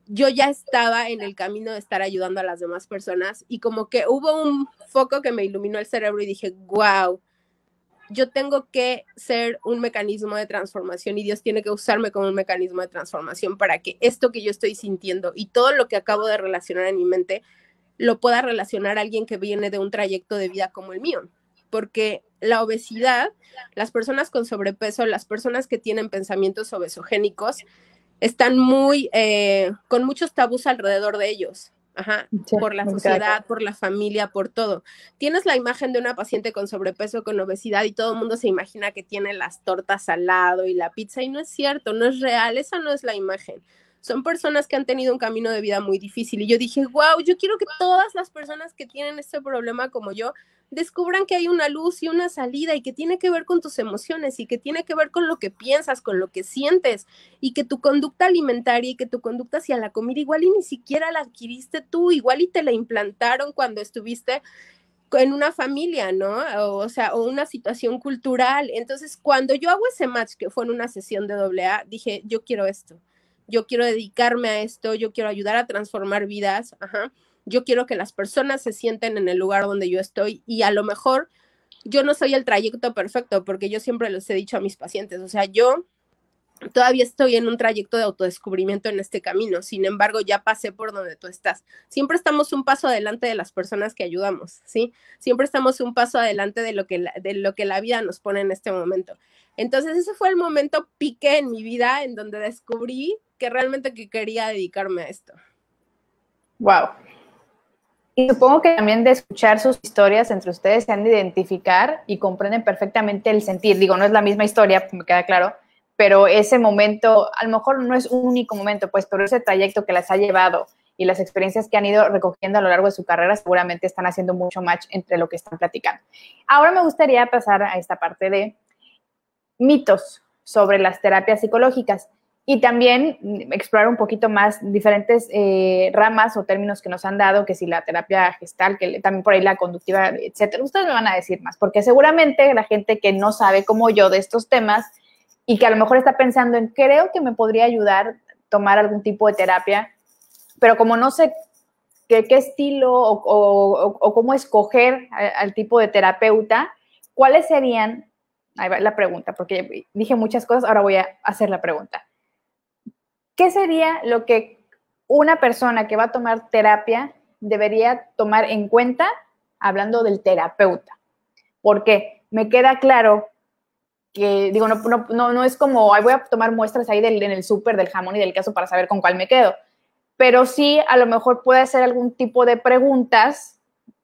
yo ya estaba en el camino de estar ayudando a las demás personas y como que hubo un foco que me iluminó el cerebro y dije, wow, yo tengo que ser un mecanismo de transformación y Dios tiene que usarme como un mecanismo de transformación para que esto que yo estoy sintiendo y todo lo que acabo de relacionar en mi mente lo pueda relacionar a alguien que viene de un trayecto de vida como el mío. Porque la obesidad, las personas con sobrepeso, las personas que tienen pensamientos obesogénicos, están muy, eh, con muchos tabús alrededor de ellos. Ajá, por la sociedad, por la familia, por todo. Tienes la imagen de una paciente con sobrepeso, con obesidad y todo el mundo se imagina que tiene las tortas al lado y la pizza y no es cierto, no es real, esa no es la imagen. Son personas que han tenido un camino de vida muy difícil y yo dije, wow, yo quiero que todas las personas que tienen este problema como yo descubran que hay una luz y una salida y que tiene que ver con tus emociones y que tiene que ver con lo que piensas, con lo que sientes y que tu conducta alimentaria y que tu conducta hacia la comida igual y ni siquiera la adquiriste tú, igual y te la implantaron cuando estuviste en una familia, ¿no? O, sea, o una situación cultural. Entonces, cuando yo hago ese match que fue en una sesión de AA, dije, yo quiero esto, yo quiero dedicarme a esto, yo quiero ayudar a transformar vidas, ajá yo quiero que las personas se sienten en el lugar donde yo estoy y a lo mejor yo no soy el trayecto perfecto porque yo siempre les he dicho a mis pacientes, o sea, yo todavía estoy en un trayecto de autodescubrimiento en este camino, sin embargo, ya pasé por donde tú estás. Siempre estamos un paso adelante de las personas que ayudamos, ¿sí? Siempre estamos un paso adelante de lo que la, de lo que la vida nos pone en este momento. Entonces, ese fue el momento pique en mi vida en donde descubrí que realmente que quería dedicarme a esto. Wow, y supongo que también de escuchar sus historias entre ustedes se han de identificar y comprenden perfectamente el sentir. Digo, no es la misma historia, me queda claro, pero ese momento, a lo mejor no es un único momento, pues, pero ese trayecto que las ha llevado y las experiencias que han ido recogiendo a lo largo de su carrera seguramente están haciendo mucho match entre lo que están platicando. Ahora me gustaría pasar a esta parte de mitos sobre las terapias psicológicas y también explorar un poquito más diferentes eh, ramas o términos que nos han dado, que si la terapia gestal, que también por ahí la conductiva, etcétera. Ustedes me van a decir más, porque seguramente la gente que no sabe como yo de estos temas y que a lo mejor está pensando en creo que me podría ayudar tomar algún tipo de terapia, pero como no sé qué, estilo o, cómo escoger al tipo de terapeuta, ¿cuáles serían? Ahí va la pregunta, porque dije muchas cosas, ahora voy a hacer la pregunta ¿qué sería lo que una persona que va a tomar terapia debería tomar en cuenta hablando del terapeuta? Porque me queda claro que, digo, no, no, no es como, voy a tomar muestras ahí del, en el súper del jamón y del queso para saber con cuál me quedo, pero sí a lo mejor puede hacer algún tipo de preguntas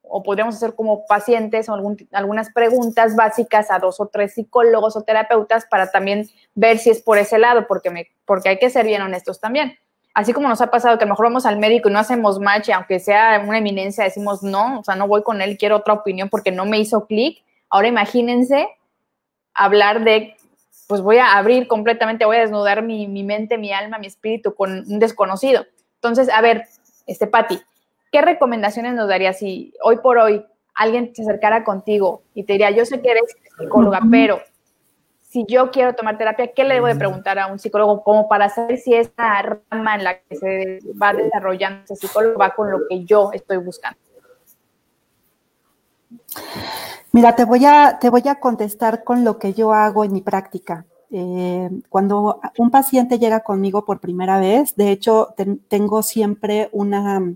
o podríamos hacer como pacientes o algunas preguntas básicas a dos o tres psicólogos o terapeutas para también ver si es por ese lado, porque, porque hay que ser bien honestos también. Así como nos ha pasado que a lo mejor vamos al médico y no hacemos match, aunque sea una eminencia, decimos no, o sea, no voy con él, quiero otra opinión porque no me hizo clic. Ahora imagínense hablar de, pues voy a abrir completamente, voy a desnudar mi, mi mente, mi alma, mi espíritu con un desconocido. Entonces, a ver, este Patti, ¿qué recomendaciones nos darías si hoy por hoy alguien se acercara contigo y te diría, yo sé que eres psicóloga, pero si yo quiero tomar terapia, ¿qué le debo de preguntar a un psicólogo como para saber si esa rama en la que se va desarrollando ese psicólogo va con lo que yo estoy buscando? Mira, te voy a, te voy a contestar con lo que yo hago en mi práctica. Eh, cuando un paciente llega conmigo por primera vez, de hecho, tengo siempre una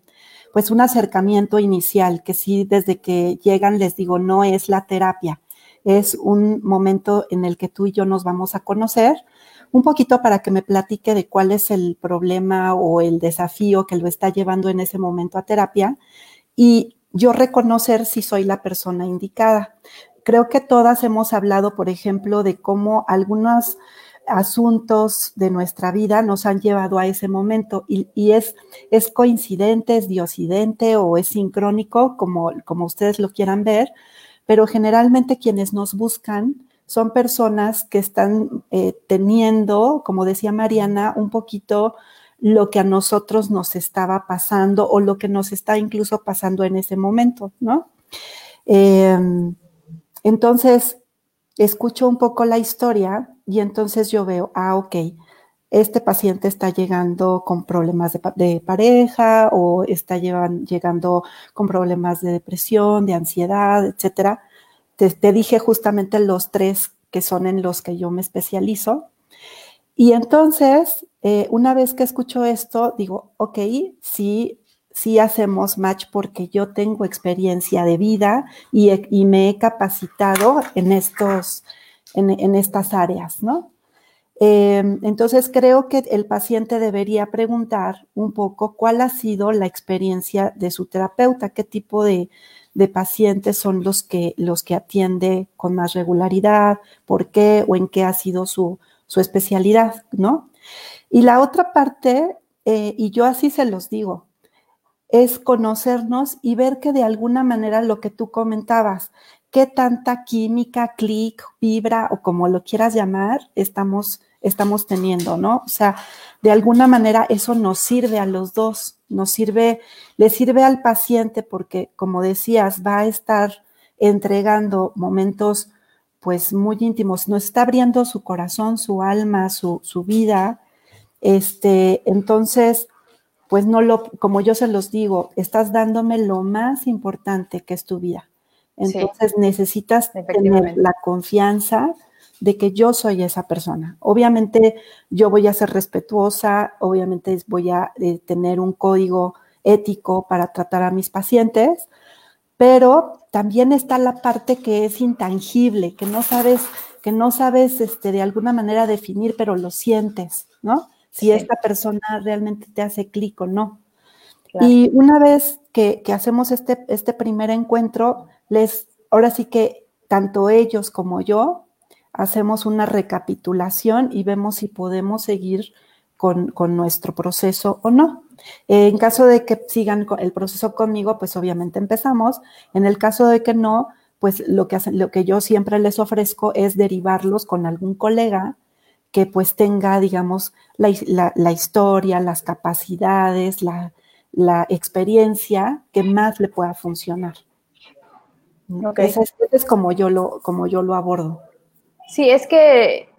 pues un acercamiento inicial, que sí desde que llegan les digo, no es la terapia, es un momento en el que tú y yo nos vamos a conocer, un poquito para que me platique de cuál es el problema o el desafío que lo está llevando en ese momento a terapia y yo reconocer si soy la persona indicada. Creo que todas hemos hablado, por ejemplo, de cómo algunos asuntos de nuestra vida nos han llevado a ese momento y, es, es coincidente, es diosidente o es sincrónico, como, como ustedes lo quieran ver, pero generalmente quienes nos buscan son personas que están eh, teniendo, como decía Mariana, un poquito lo que a nosotros nos estaba pasando o lo que nos está incluso pasando en ese momento, ¿no? Em, entonces, escucho un poco la historia y entonces yo veo, ah, ok, este paciente está llegando con problemas de, pareja o está llegando con problemas de depresión, de ansiedad, etcétera. Te, dije justamente los tres que son en los que yo me especializo. Y entonces, eh, una vez que escucho esto, digo, ok, sí, sí hacemos match porque yo tengo experiencia de vida y, me he capacitado en, estos, en, estas áreas, ¿no? Em, entonces creo que el paciente debería preguntar un poco cuál ha sido la experiencia de su terapeuta, qué tipo de, pacientes son los que, los que atiende con más regularidad, por qué o en qué ha sido su, su especialidad, ¿no? Y la otra parte, eh, y yo así se los digo, es conocernos y ver que de alguna manera lo que tú comentabas, qué tanta química, clic, vibra o como lo quieras llamar, estamos, estamos teniendo, ¿no? O sea, de alguna manera eso nos sirve a los dos, nos sirve, le sirve al paciente porque, como decías, va a estar entregando momentos pues muy íntimos, nos está abriendo su corazón, su alma, su, su vida. Este, entonces, pues no lo, como yo se los digo, estás dándome lo más importante que es tu vida. Entonces necesitas tener la confianza de que yo soy esa persona. Obviamente yo voy a ser respetuosa, obviamente voy a eh, tener un código ético para tratar a mis pacientes, pero también está la parte que es intangible, que no sabes, que no sabes este, de alguna manera definir, pero lo sientes, ¿no? Si esta persona realmente te hace clic o no. Y una vez que, hacemos este, este primer encuentro, les, ahora sí que tanto ellos como yo hacemos una recapitulación y vemos si podemos seguir con, nuestro proceso o no. En caso de que sigan el proceso conmigo, pues obviamente empezamos. En el caso de que no, pues lo que, hacen, lo que yo siempre les ofrezco es derivarlos con algún colega que pues tenga, digamos, la, historia, las capacidades, la, experiencia que más le pueda funcionar. Okay. Eso es, como, yo lo, como yo lo abordo. Sí, es que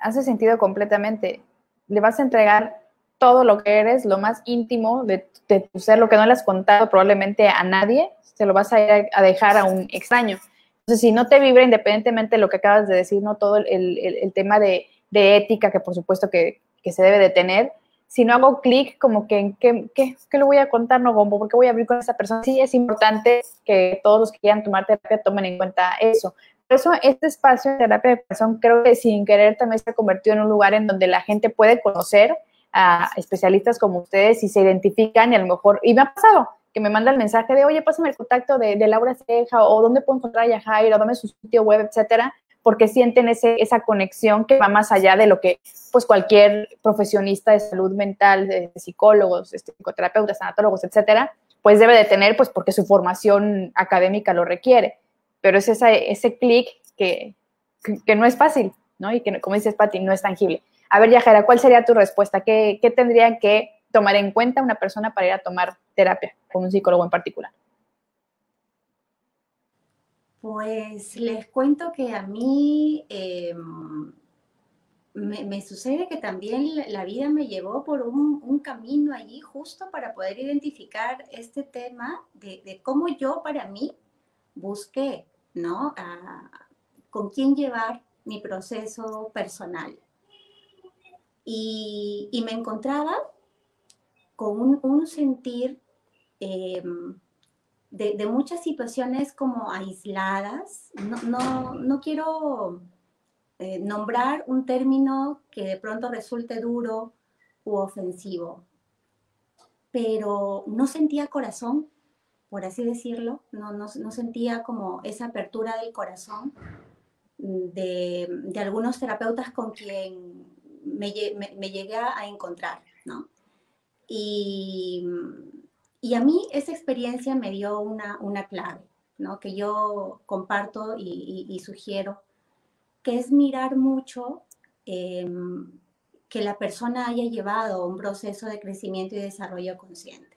hace sentido completamente. Le vas a entregar todo lo que eres, lo más íntimo de, tu ser, lo que no le has contado probablemente a nadie, se lo vas a ir a dejar a un extraño. Entonces, si no te vibra independientemente de lo que acabas de decir, no todo el tema de de ética que por supuesto que, se debe de tener, si no hago clic, como que, ¿qué, qué, qué le voy a contar, no, Gombo? ¿Por qué voy a abrir con esa persona? Sí, es importante que todos los que quieran tomar terapia tomen en cuenta eso. Por eso este espacio de terapia de corazón creo que sin querer también se ha convertido en un lugar en donde la gente puede conocer a especialistas como ustedes y se identifican y a lo mejor, y me ha pasado, que me manda el mensaje de, oye, pásame el contacto de, Laura Ceja o dónde puedo encontrar a Yajaira dame su sitio web, etcétera porque sienten ese, esa conexión que va más allá de lo que pues cualquier profesionista de salud mental, de, psicólogos, este, psicoterapeutas, sanatólogos, etcétera, pues debe de tener, pues porque su formación académica lo requiere. Pero es ese, ese clic que, que, no es fácil, ¿no? Y que, como dices, Pati, no es tangible. A ver, Yajera, ¿cuál sería tu respuesta? ¿Qué, ¿Qué tendría que tomar en cuenta una persona para ir a tomar terapia con un psicólogo en particular? Pues les cuento que a mí em, me, sucede que también la, vida me llevó por un, camino allí justo para poder identificar este tema de, cómo yo para mí busqué, ¿no? con quién llevar mi proceso personal. Y, me encontraba con un, sentir em, de, muchas situaciones como aisladas. No, no, quiero eh, nombrar un término que de pronto resulte duro u ofensivo, pero no sentía corazón, por así decirlo, no, no, sentía como esa apertura del corazón de, de algunos terapeutas con quien me, me, llegué a encontrar, ¿no? Y, y, a mí esa experiencia me dio una, una clave, ¿no? Que yo comparto y, sugiero, que es mirar mucho em, que la persona haya llevado un proceso de crecimiento y desarrollo consciente,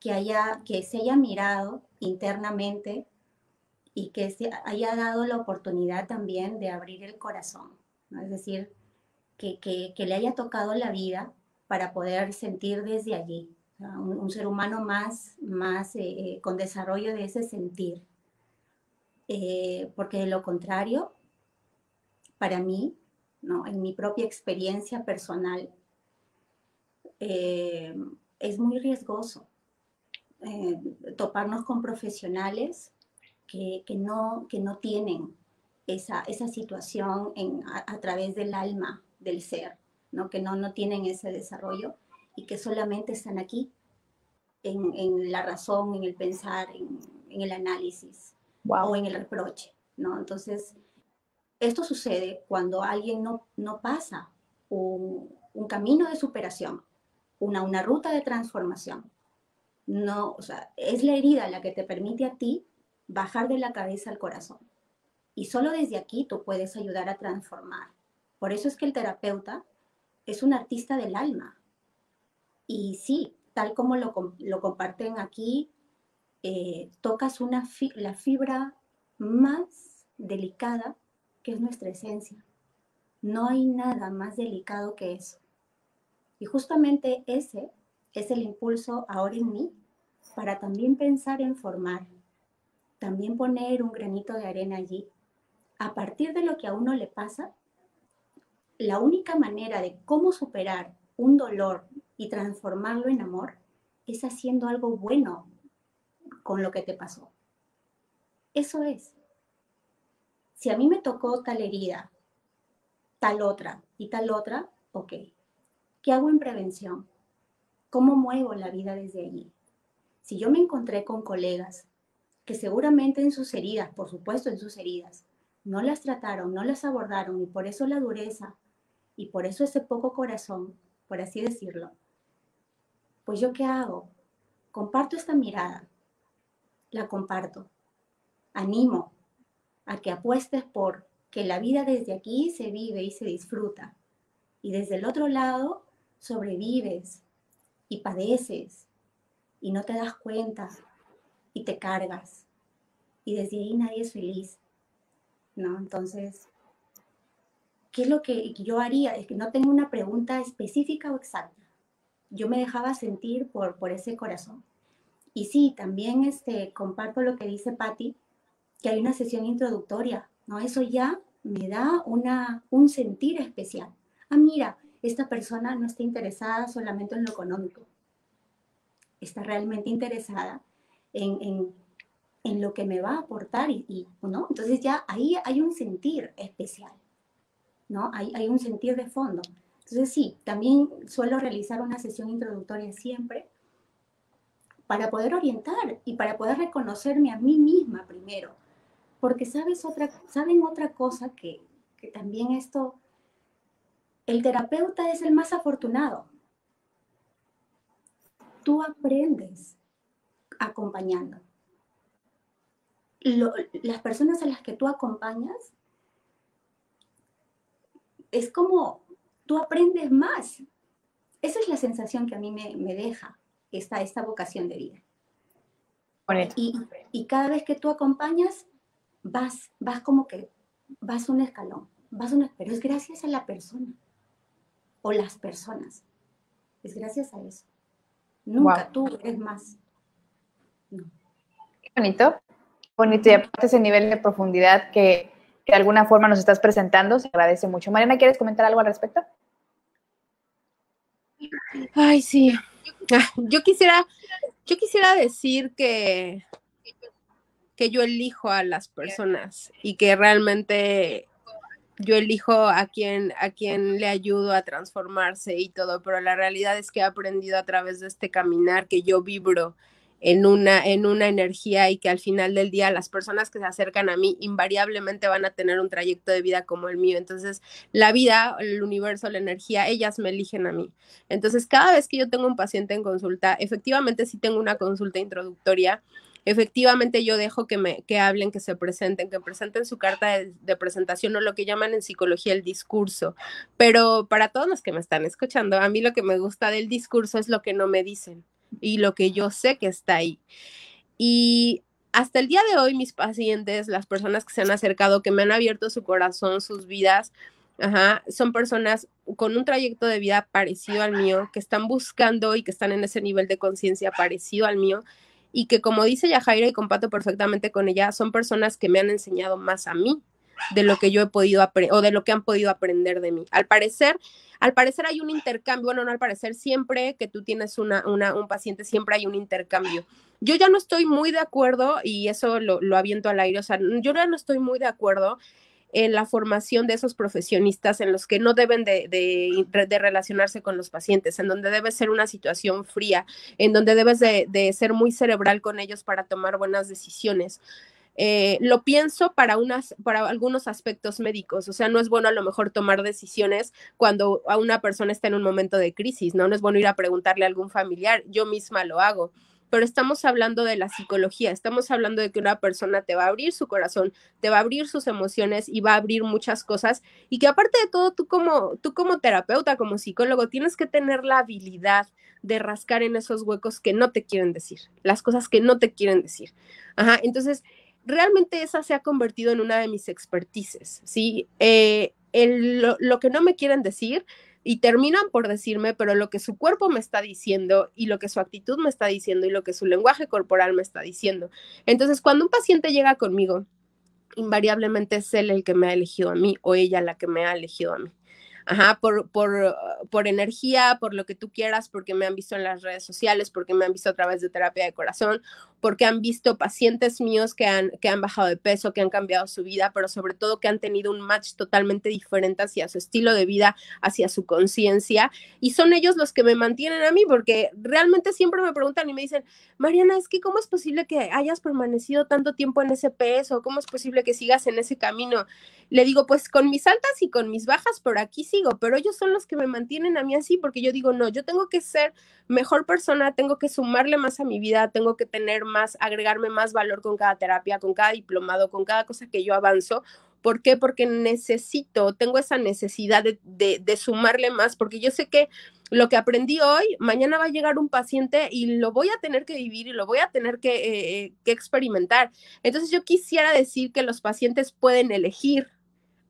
que, haya, que se haya mirado internamente y que se haya dado la oportunidad también de abrir el corazón, ¿no? es decir, que, que, le haya tocado la vida para poder sentir desde allí, un, ser humano más, más eh, eh, con desarrollo de ese sentir. Eh, porque de lo contrario, para mí, ¿no? en mi propia experiencia personal, es muy riesgoso toparnos con profesionales que, que, no, que no tienen esa, esa situación en, a, través del alma del ser, ¿no? que no, no tienen ese desarrollo y que solamente están aquí en, la razón, en el pensar, en, el análisis o en el reproche. ¿no? Entonces, esto sucede cuando alguien no, no pasa un, camino de superación, una, una ruta de transformación. No, o sea, es la herida la que te permite a ti bajar de la cabeza al corazón. Y solo desde aquí tú puedes ayudar a transformar. Por eso es que el terapeuta es un artista del alma. Y sí, tal como lo, comparten aquí, eh, tocas una la fibra más delicada que es nuestra esencia. No hay nada más delicado que eso. Y justamente ese es el impulso ahora en mí para también pensar en formar, también poner un granito de arena allí a partir de lo que a uno le pasa, la única manera de cómo superar un dolor y transformarlo en amor es haciendo algo bueno con lo que te pasó. Eso es. Si a mí me tocó tal herida, tal otra y tal otra, ok. ¿Qué hago en prevención? ¿Cómo muevo la vida desde allí? Si yo me encontré con colegas que seguramente en sus heridas, por supuesto en sus heridas, no las trataron, no las abordaron y por eso la dureza y por eso ese poco corazón, por así decirlo. Pues yo qué hago? Comparto esta mirada, la comparto, animo a que apuestes por que la vida desde aquí se vive y se disfruta y desde el otro lado sobrevives y padeces y no te das cuenta y te cargas y desde ahí nadie es feliz ¿no? Entonces, ¿qué es lo que yo haría? Es que no tengo una pregunta específica o exacta. Yo me dejaba sentir por, por ese corazón. Y sí, también este, comparto lo que dice Patti, que hay una sesión introductoria, ¿no? Eso ya me da una, un sentir especial. Ah, mira, esta persona no está interesada solamente en lo económico, está realmente interesada en, en en lo que me va a aportar y, ¿no? Entonces ya ahí hay un sentir especial, ¿no? Hay, hay un sentir de fondo. Entonces sí, también suelo realizar una sesión introductoria siempre para poder orientar y para poder reconocerme a mí misma primero. Porque sabes otra, saben otra cosa que, que también esto, el terapeuta es el más afortunado. Tú aprendes acompañando las personas a las que tú acompañas, es como tú aprendes más. Esa es la sensación que a mí me, deja esta, esta vocación de vida. Y, y, cada vez que tú acompañas, vas, vas como que vas un escalón, vas una, pero es gracias a la persona o las personas. Es gracias a eso. Nunca tú eres más. Qué bonito bonito y aparte ese nivel de profundidad que, de alguna forma nos estás presentando, se agradece mucho. Mariana, ¿quieres comentar algo al respecto? Ay, sí. Ah, yo quisiera, yo quisiera decir que, que yo elijo a las personas y que realmente yo elijo a quien, a quien le ayudo a transformarse y todo, pero la realidad es que he aprendido a través de este caminar que yo vibro en una, en una energía y que al final del día las personas que se acercan a mí invariablemente van a tener un trayecto de vida como el mío. Entonces, la vida, el universo, la energía, ellas me eligen a mí. Entonces, cada vez que yo tengo un paciente en consulta, efectivamente sí tengo una consulta introductoria efectivamente yo dejo que me que hablen, que se presenten, que presenten su carta de, presentación o lo que llaman en psicología el discurso. Pero para todos los que me están escuchando, a mí lo que me gusta del discurso es lo que no me dicen y lo que yo sé que está ahí. Y hasta el día de hoy mis pacientes, las personas que se han acercado, que me han abierto su corazón, sus vidas, son personas con un trayecto de vida parecido al mío, que están buscando y que están en ese nivel de conciencia parecido al mío y que como dice Yajaira y comparto perfectamente con ella, son personas que me han enseñado más a mí de lo que yo he podido o de lo que han podido aprender de mí. Al parecer, al parecer hay un intercambio, bueno, no al parecer, siempre que tú tienes una, una, un paciente, siempre hay un intercambio. Yo ya no estoy muy de acuerdo, y eso lo, lo aviento al aire, o sea, yo ya no estoy muy de acuerdo en la formación de esos profesionistas en los que no deben de, de, relacionarse con los pacientes, en donde debe ser una situación fría, en donde debes de, de ser muy cerebral con ellos para tomar buenas decisiones. Eh, lo pienso para, unas, para algunos aspectos médicos, o sea, no es bueno a lo mejor tomar decisiones cuando a una persona está en un momento de crisis, ¿no? No es bueno ir a preguntarle a algún familiar, yo misma lo hago pero estamos hablando de la psicología, estamos hablando de que una persona te va a abrir su corazón, te va a abrir sus emociones y va a abrir muchas cosas y que aparte de todo, tú como, tú como terapeuta, como psicólogo, tienes que tener la habilidad de rascar en esos huecos que no te quieren decir, las cosas que no te quieren decir. Ajá, entonces, realmente esa se ha convertido en una de mis expertices, ¿sí? Eh, lo, lo que no me quieren decir, y terminan por decirme, pero lo que su cuerpo me está diciendo y lo que su actitud me está diciendo y lo que su lenguaje corporal me está diciendo. Entonces, cuando un paciente llega conmigo, invariablemente es él el que me ha elegido a mí o ella la que me ha elegido a mí. Ajá, por, por, por energía, por lo que tú quieras, porque me han visto en las redes sociales, porque me han visto a través de terapia de corazón, porque han visto pacientes míos que han, que han bajado de peso, que han cambiado su vida, pero sobre todo que han tenido un match totalmente diferente hacia su estilo de vida, hacia su conciencia. Y son ellos los que me mantienen a mí, porque realmente siempre me preguntan y me dicen, Mariana, es que ¿cómo es posible que hayas permanecido tanto tiempo en ese peso? ¿Cómo es posible que sigas en ese camino? Le digo, pues con mis altas y con mis bajas, por aquí sigo, pero ellos son los que me mantienen a mí así, porque yo digo, no, yo tengo que ser mejor persona, tengo que sumarle más a mi vida, tengo que tener más, agregarme más valor con cada terapia, con cada diplomado, con cada cosa que yo avanzo. ¿Por qué? Porque necesito, tengo esa necesidad de, sumarle más, porque yo sé que lo que aprendí hoy, mañana va a llegar un paciente y lo voy a tener que vivir y lo voy a tener que, eh, que experimentar. Entonces yo quisiera decir que los pacientes pueden elegir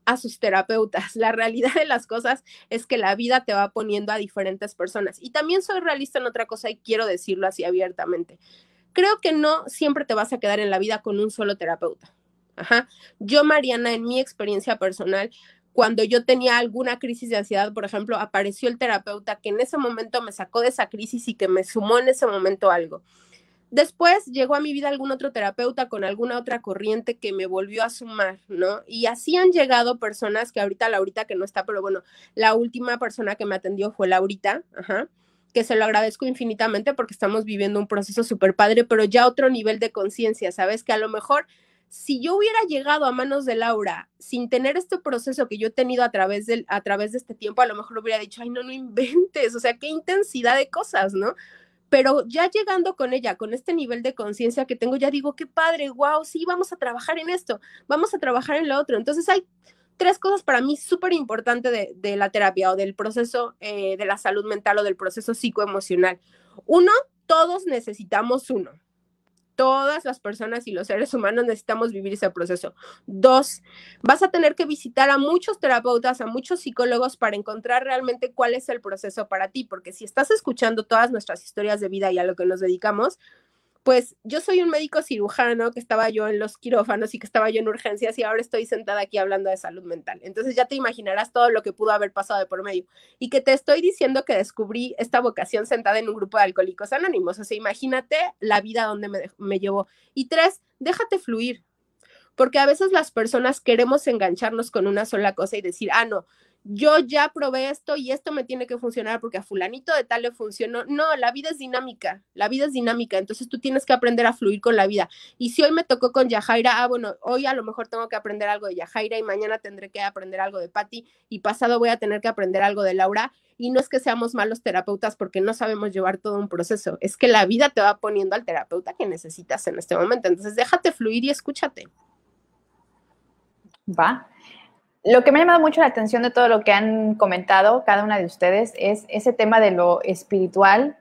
a sus terapeutas. La realidad de las cosas es que la vida te va poniendo a diferentes personas. Y también soy realista en otra cosa y quiero decirlo así abiertamente. Creo que no siempre te vas a quedar en la vida con un solo terapeuta. Ajá. Yo, Mariana, en mi experiencia personal, cuando yo tenía alguna crisis de ansiedad, por ejemplo, apareció el terapeuta que en ese momento me sacó de esa crisis y que me sumó en ese momento algo. Después llegó a mi vida algún otro terapeuta con alguna otra corriente que me volvió a sumar, ¿no? Y así han llegado personas que ahorita, Laurita que no está, pero bueno, la última persona que me atendió fue Laurita, ajá, que se lo agradezco infinitamente porque estamos viviendo un proceso súper padre, pero ya otro nivel de conciencia, ¿sabes? Que a lo mejor si yo hubiera llegado a manos de Laura sin tener este proceso que yo he tenido a través, del, a través de este tiempo, a lo mejor hubiera dicho, ay, no, no inventes, o sea, qué intensidad de cosas, ¿no? pero ya llegando con ella, con este nivel de conciencia que tengo, ya digo, qué padre, wow, sí, vamos a trabajar en esto, vamos a trabajar en lo otro. Entonces hay tres cosas para mí súper importantes de, la terapia o del proceso eh, de la salud mental o del proceso psicoemocional. Uno, todos necesitamos uno todas las personas y los seres humanos necesitamos vivir ese proceso. Dos, vas a tener que visitar a muchos terapeutas, a muchos psicólogos para encontrar realmente cuál es el proceso para ti, porque si estás escuchando todas nuestras historias de vida y a lo que nos dedicamos, pues yo soy un médico cirujano que estaba yo en los quirófanos y que estaba yo en urgencias y ahora estoy sentada aquí hablando de salud mental. Entonces ya te imaginarás todo lo que pudo haber pasado de por medio. Y que te estoy diciendo que descubrí esta vocación sentada en un grupo de alcohólicos anónimos. O sea, imagínate la vida donde me, me llevó. Y tres, déjate fluir. Porque a veces las personas queremos engancharnos con una sola cosa y decir, ah, no, yo ya probé esto y esto me tiene que funcionar porque a fulanito de tal le funcionó. No, la vida es dinámica, la vida es dinámica, entonces tú tienes que aprender a fluir con la vida. Y si hoy me tocó con Yajaira, ah, bueno, hoy a lo mejor tengo que aprender algo de Yajaira y mañana tendré que aprender algo de Patti y pasado voy a tener que aprender algo de Laura. Y no es que seamos malos terapeutas porque no sabemos llevar todo un proceso, es que la vida te va poniendo al terapeuta que necesitas en este momento. Entonces déjate fluir y escúchate. Va. Lo que me ha llamado mucho la atención de todo lo que han comentado cada una de ustedes es ese tema de lo espiritual,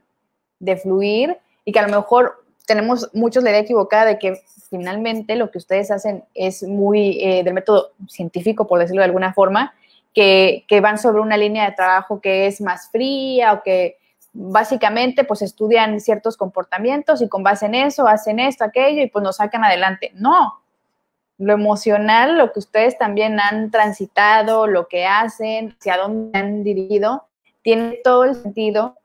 de fluir y que a lo mejor tenemos muchos la idea equivocada de que finalmente lo que ustedes hacen es muy eh, del método científico, por decirlo de alguna forma, que, van sobre una línea de trabajo que es más fría o que básicamente pues estudian ciertos comportamientos y con base en eso hacen esto, aquello y pues nos sacan adelante. No, lo emocional, lo que ustedes también han transitado, lo que hacen, hacia dónde han dirigido, tiene todo el sentido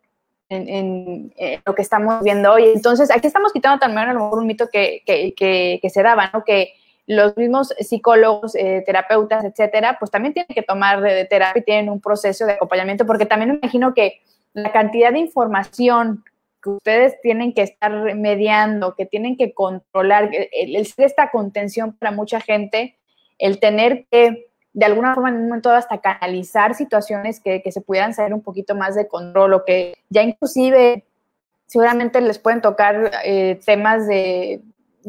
en, lo que estamos viendo hoy. Entonces, aquí estamos quitando también a lo mejor un mito que, se daba, ¿no? Que los mismos psicólogos, eh, terapeutas, etcétera, pues también tienen que tomar de, de terapia y tienen un proceso de acompañamiento, porque también me imagino que la cantidad de información ustedes tienen que estar mediando, que tienen que controlar, el, esta contención para mucha gente, el tener que de alguna forma en un momento hasta canalizar situaciones que, se pudieran salir un poquito más de control o que ya inclusive seguramente les pueden tocar eh, temas de,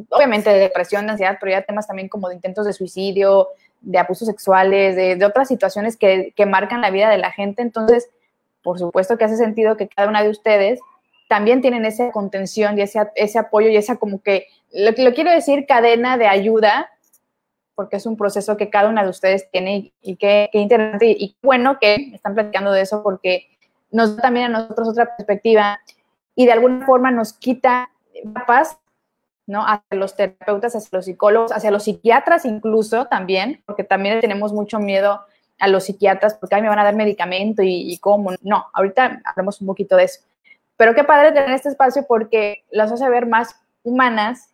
obviamente de depresión, de ansiedad, pero ya temas también como de intentos de suicidio, de abusos sexuales, de, otras situaciones que marcan la vida de la gente. Entonces, por supuesto que hace sentido que cada una de ustedes también tienen esa contención y ese, ese apoyo y esa como que, lo, lo quiero decir, cadena de ayuda, porque es un proceso que cada una de ustedes tiene y, qué, interesante y, bueno que están platicando de eso porque nos da también a nosotros otra perspectiva y de alguna forma nos quita paz, ¿no? Hacia los terapeutas, hacia los psicólogos, hacia los psiquiatras incluso también, porque también tenemos mucho miedo a los psiquiatras porque ahí me van a dar medicamento y, y cómo. No, ahorita hablamos un poquito de eso. Pero qué padre tener este espacio porque las hace ver más humanas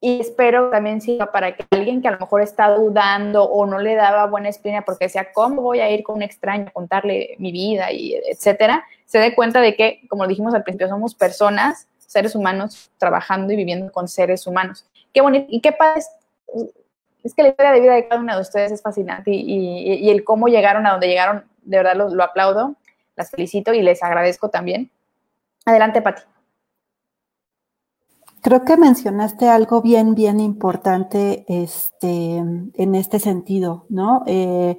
y espero también sirva para que alguien que a lo mejor está dudando o no le daba buena espina porque decía, ¿cómo voy a ir con un extraño a contarle mi vida y etcétera? Se dé cuenta de que, como dijimos al principio, somos personas, seres humanos, trabajando y viviendo con seres humanos. Qué bonito y qué padre es, que la historia de vida de cada una de ustedes es fascinante y, el cómo llegaron a donde llegaron, de verdad lo, lo aplaudo, las felicito y les agradezco también. Adelante, Pati. Creo que mencionaste algo bien, bien importante este, en este sentido, ¿no? Eh,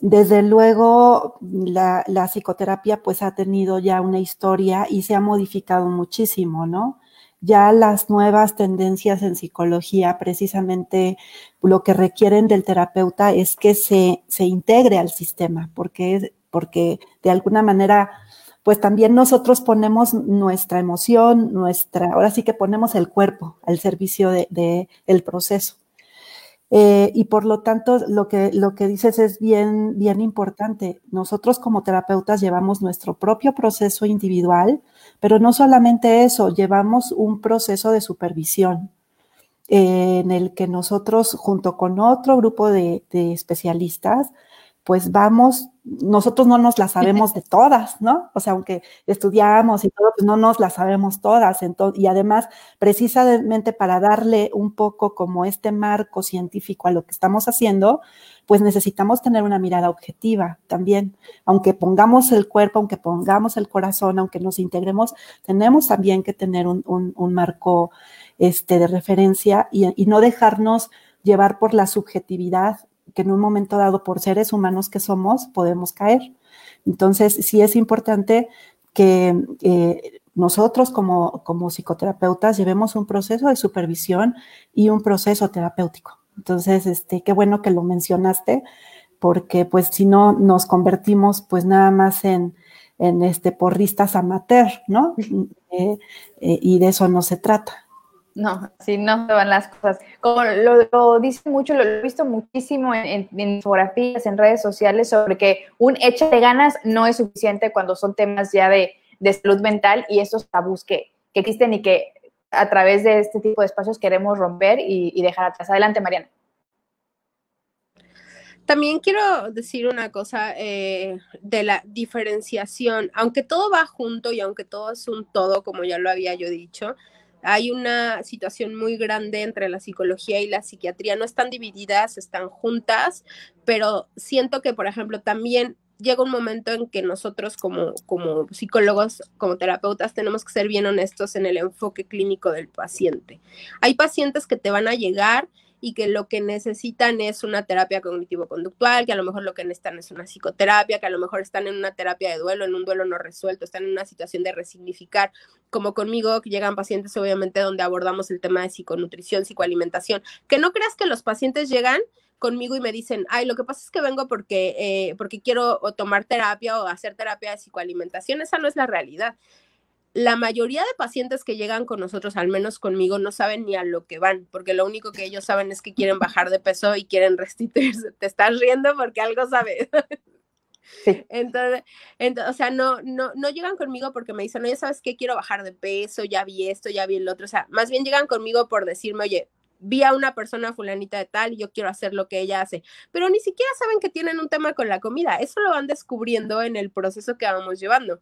desde luego, la, psicoterapia pues ha tenido ya una historia y se ha modificado muchísimo, ¿no? Ya las nuevas tendencias en psicología, precisamente lo que requieren del terapeuta es que se, se integre al sistema, porque, porque de alguna manera pues también nosotros ponemos nuestra emoción, nuestra, ahora sí que ponemos el cuerpo al servicio del de, el proceso. Eh, y por lo tanto, lo que, lo que dices es bien, bien importante. Nosotros como terapeutas llevamos nuestro propio proceso individual, pero no solamente eso, llevamos un proceso de supervisión eh, en el que nosotros, junto con otro grupo de especialistas, pues vamos, nosotros no nos las sabemos de todas, ¿no? O sea, aunque estudiamos y todo, pues no nos las sabemos todas. y además, precisamente para darle un poco como este marco científico a lo que estamos haciendo, pues necesitamos tener una mirada objetiva también. Aunque pongamos el cuerpo, aunque pongamos el corazón, aunque nos integremos, tenemos también que tener un, marco este, de referencia y, y no dejarnos llevar por la subjetividad que en un momento dado, por seres humanos que somos, podemos caer. Entonces, sí es importante que eh, nosotros como, como psicoterapeutas llevemos un proceso de supervisión y un proceso terapéutico. Entonces, este, qué bueno que lo mencionaste, porque pues si no nos convertimos pues nada más en, en este porristas amateur, ¿no? Eh, eh, y de eso no se trata. No, así no se van las cosas. Como lo, lo dicen mucho, lo, he visto muchísimo en, en, infografías, en redes sociales, sobre que un hecho de ganas no es suficiente cuando son temas ya de, de salud mental y esos tabús que, que, existen y que a través de este tipo de espacios queremos romper y, y dejar atrás. Adelante, Mariana. También quiero decir una cosa eh, de la diferenciación. Aunque todo va junto y aunque todo es un todo, como ya lo había yo dicho, hay una situación muy grande entre la psicología y la psiquiatría. No están divididas, están juntas, pero siento que, por ejemplo, también llega un momento en que nosotros como, como psicólogos, como terapeutas, tenemos que ser bien honestos en el enfoque clínico del paciente. Hay pacientes que te van a llegar y que lo que necesitan es una terapia cognitivo-conductual, que a lo mejor lo que necesitan es una psicoterapia, que a lo mejor están en una terapia de duelo, en un duelo no resuelto, están en una situación de resignificar, como conmigo, que llegan pacientes obviamente donde abordamos el tema de psiconutrición, psicoalimentación, que no creas que los pacientes llegan conmigo y me dicen, ay, lo que pasa es que vengo porque, eh, porque quiero o tomar terapia o hacer terapia de psicoalimentación, esa no es la realidad la mayoría de pacientes que llegan con nosotros, al menos conmigo, no saben ni a lo que van, porque lo único que ellos saben es que quieren bajar de peso y quieren restituirse. Te estás riendo porque algo sabes. Sí. Entonces, entonces, o sea, no, no, no llegan conmigo porque me dicen, oye, ¿sabes qué? Quiero bajar de peso, ya vi esto, ya vi el otro. O sea, más bien llegan conmigo por decirme, oye, vi a una persona fulanita de tal y yo quiero hacer lo que ella hace, pero ni siquiera saben que tienen un tema con la comida. Eso lo van descubriendo en el proceso que vamos llevando.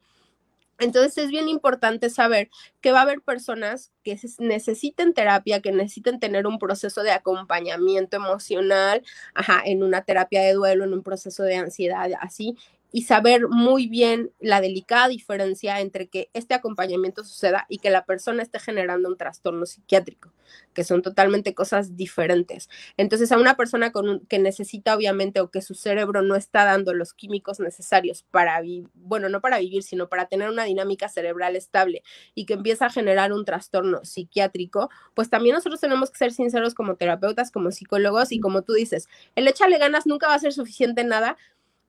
Entonces es bien importante saber que va a haber personas que necesiten terapia, que necesiten tener un proceso de acompañamiento emocional, ajá, en una terapia de duelo, en un proceso de ansiedad, así, y saber muy bien la delicada diferencia entre que este acompañamiento suceda y que la persona esté generando un trastorno psiquiátrico, que son totalmente cosas diferentes. Entonces, a una persona con que necesita obviamente o que su cerebro no está dando los químicos necesarios para vivir, bueno, no para vivir, sino para tener una dinámica cerebral estable y que empieza a generar un trastorno psiquiátrico, pues también nosotros tenemos que ser sinceros como terapeutas, como psicólogos y como tú dices, el échale ganas nunca va a ser suficiente nada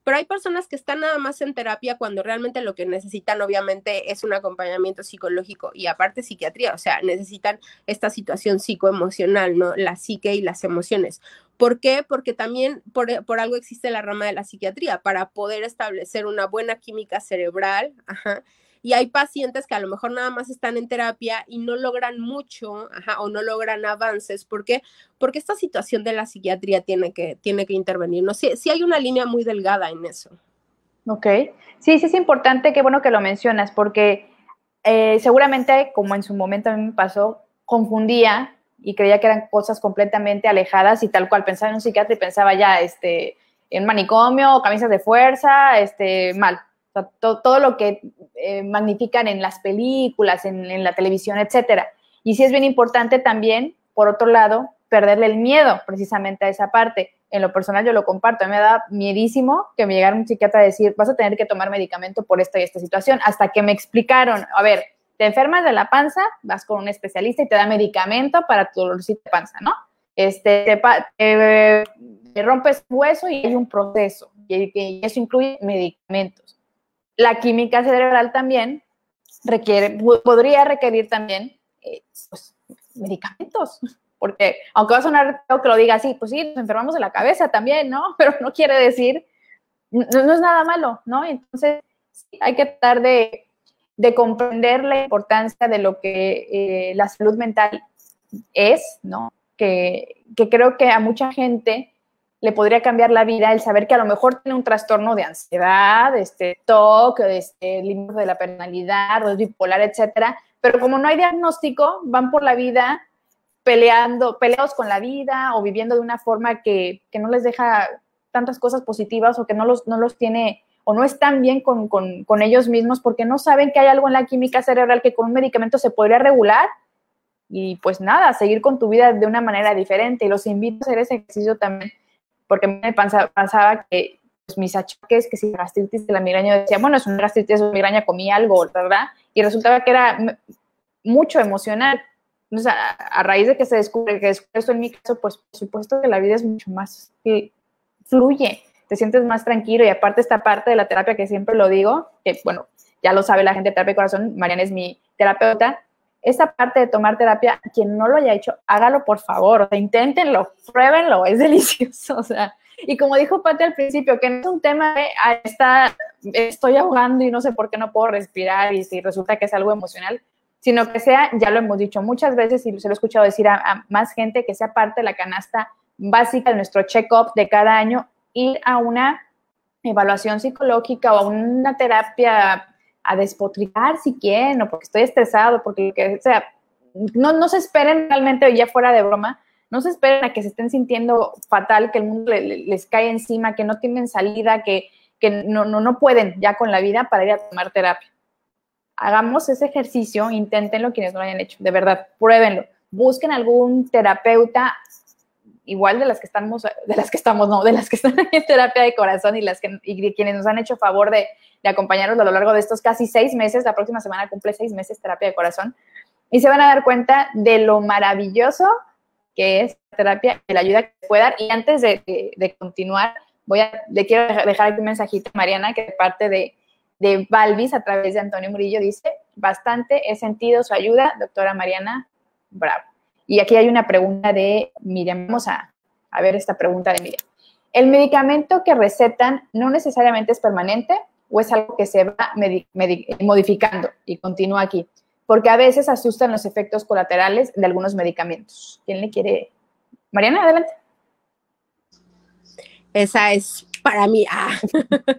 pero hay personas que están nada más en terapia cuando realmente lo que necesitan obviamente es un acompañamiento psicológico y aparte psiquiatría, o sea, necesitan esta situación psicoemocional, ¿no? La psique y las emociones. ¿Por qué? Porque también por, por, algo existe la rama de la psiquiatría, para poder establecer una buena química cerebral, ajá, y hay pacientes que a lo mejor nada más están en terapia y no logran mucho o no logran avances. ¿Por qué? Porque esta situación de la psiquiatría tiene que, tiene que intervenir. No sé, sí hay una línea muy delgada en eso. Ok. Sí, sí es importante, qué bueno que lo mencionas, porque eh, seguramente, como en su momento a mí me pasó, confundía y creía que eran cosas completamente alejadas y tal cual pensaba en un psiquiatra y pensaba ya este, en manicomio, camisas de fuerza, este, mal todo lo que eh, magnifican en las películas, en, la televisión, etcétera. Y sí es bien importante también, por otro lado, perderle el miedo precisamente a esa parte. En lo personal yo lo comparto, a mí me da miedísimo que me llegara un psiquiatra a decir, vas a tener que tomar medicamento por esta y esta situación, hasta que me explicaron, a ver, te enfermas de la panza, vas con un especialista y te da medicamento para tu dolorcito de panza, ¿no? Este, te, te rompes hueso y hay un proceso, y eso incluye medicamentos la química cerebral también requiere, podría requerir también eh, pues, medicamentos, porque aunque va a sonar que lo diga así, pues sí, nos enfermamos de la cabeza también, ¿no? Pero no quiere decir, no, es nada malo, ¿no? Entonces, hay que tratar de, comprender la importancia de lo que eh, la salud mental es, ¿no? Que, que creo que a mucha gente le podría cambiar la vida el saber que a lo mejor tiene un trastorno de ansiedad, este TOC, este límite de la personalidad, o bipolar, etcétera, pero como no hay diagnóstico, van por la vida peleando, peleados con la vida o viviendo de una forma que, que no les deja tantas cosas positivas o que no los, no los tiene o no están bien con, con, con ellos mismos porque no saben que hay algo en la química cerebral que con un medicamento se podría regular y pues nada, seguir con tu vida de una manera diferente. Y los invito a hacer ese ejercicio también porque me pasaba, que pues, mis achaques, que si gastritis de la migraña, decía, bueno, es una gastritis de migraña, comí algo, ¿verdad? Y resultaba que era mucho emocional. Entonces, a, raíz de que se descubre que es esto en mi caso, pues por supuesto que la vida es mucho más, fluye, te sientes más tranquilo y aparte esta parte de la terapia que siempre lo digo, que bueno, ya lo sabe la gente de terapia de corazón, Mariana es mi terapeuta. Esta parte de tomar terapia, quien no lo haya hecho, hágalo por favor, o sea, inténtenlo, pruébenlo, es delicioso, o sea, y como dijo Pati al principio, que no es un tema de, está, estoy ahogando y no sé por qué no puedo respirar y si resulta que es algo emocional, sino que sea, ya lo hemos dicho muchas veces y se lo he escuchado decir a, más gente, que sea parte de la canasta básica de nuestro check-up de cada año, ir a una evaluación psicológica o a una terapia a despotricar si quieren, o porque estoy estresado, porque que sea, no, no se esperen realmente, ya fuera de broma, no se esperen a que se estén sintiendo fatal, que el mundo les cae encima, que no tienen salida, que, no, no, no pueden ya con la vida para ir a tomar terapia. Hagamos ese ejercicio, inténtenlo quienes no lo hayan hecho, de verdad, pruébenlo. Busquen algún terapeuta, igual de las que estamos, de las que estamos, no, de las que están en terapia de corazón y las que, y quienes nos han hecho favor de, de acompañarnos a lo largo de estos casi seis meses. La próxima semana cumple seis meses terapia de corazón. Y se van a dar cuenta de lo maravilloso que es terapia y la ayuda que puede dar. Y antes de, continuar, voy a, le quiero dejar aquí un mensajito a Mariana, que de parte de, de Balvis, a través de Antonio Murillo, dice, bastante he sentido su ayuda, doctora Mariana, bravo. Y aquí hay una pregunta de Miriam, vamos a, a ver esta pregunta de Miriam. ¿El medicamento que recetan no necesariamente es permanente o es algo que se va modificando? Y continúa aquí porque a veces asustan los efectos colaterales de algunos medicamentos. ¿Quién le quiere? Mariana, adelante. Esa es para mí. Ah.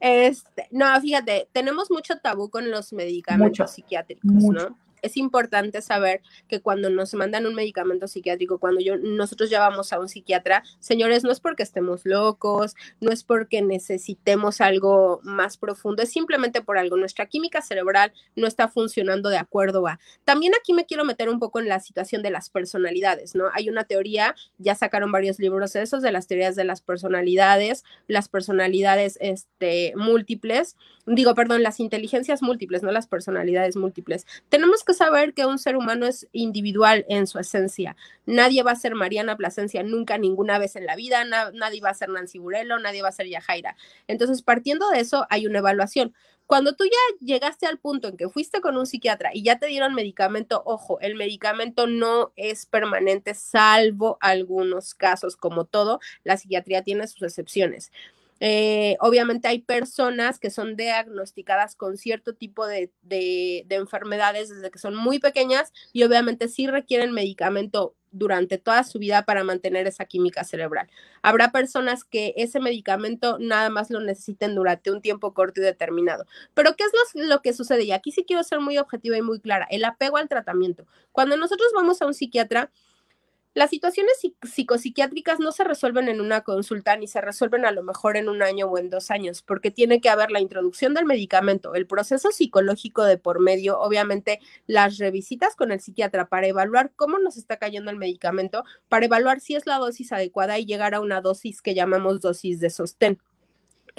Este, no, fíjate, tenemos mucho tabú con los medicamentos psiquiátricos, ¿no? Es importante saber que cuando nos mandan un medicamento psiquiátrico, cuando yo, nosotros ya vamos a un psiquiatra, señores, no es porque estemos locos, no es porque necesitemos algo más profundo, es simplemente por algo. Nuestra química cerebral no está funcionando de acuerdo a. También aquí me quiero meter un poco en la situación de las personalidades, ¿no? Hay una teoría, ya sacaron varios libros de esos, de las teorías de las personalidades, las personalidades este, múltiples, digo, perdón, las inteligencias múltiples, no las personalidades múltiples. Tenemos que saber que un ser humano es individual en su esencia. Nadie va a ser Mariana Plasencia nunca, ninguna vez en la vida, nadie va a ser Nancy Burelo, nadie va a ser Yajaira. Entonces, partiendo de eso, hay una evaluación. Cuando tú ya llegaste al punto en que fuiste con un psiquiatra y ya te dieron medicamento, ojo, el medicamento no es permanente, salvo algunos casos, como todo, la psiquiatría tiene sus excepciones. Eh, obviamente hay personas que son diagnosticadas con cierto tipo de, enfermedades desde que son muy pequeñas y obviamente sí requieren medicamento durante toda su vida para mantener esa química cerebral. Habrá personas que ese medicamento nada más lo necesiten durante un tiempo corto y determinado. Pero ¿qué es lo, lo que sucede? Y aquí sí quiero ser muy objetiva y muy clara, el apego al tratamiento. Cuando nosotros vamos a un psiquiatra, las situaciones psicopsiquiátricas no se resuelven en una consulta ni se resuelven a lo mejor en un año o en dos años, porque tiene que haber la introducción del medicamento, el proceso psicológico de por medio, obviamente las revisitas con el psiquiatra para evaluar cómo nos está cayendo el medicamento, para evaluar si es la dosis adecuada y llegar a una dosis que llamamos dosis de sostén.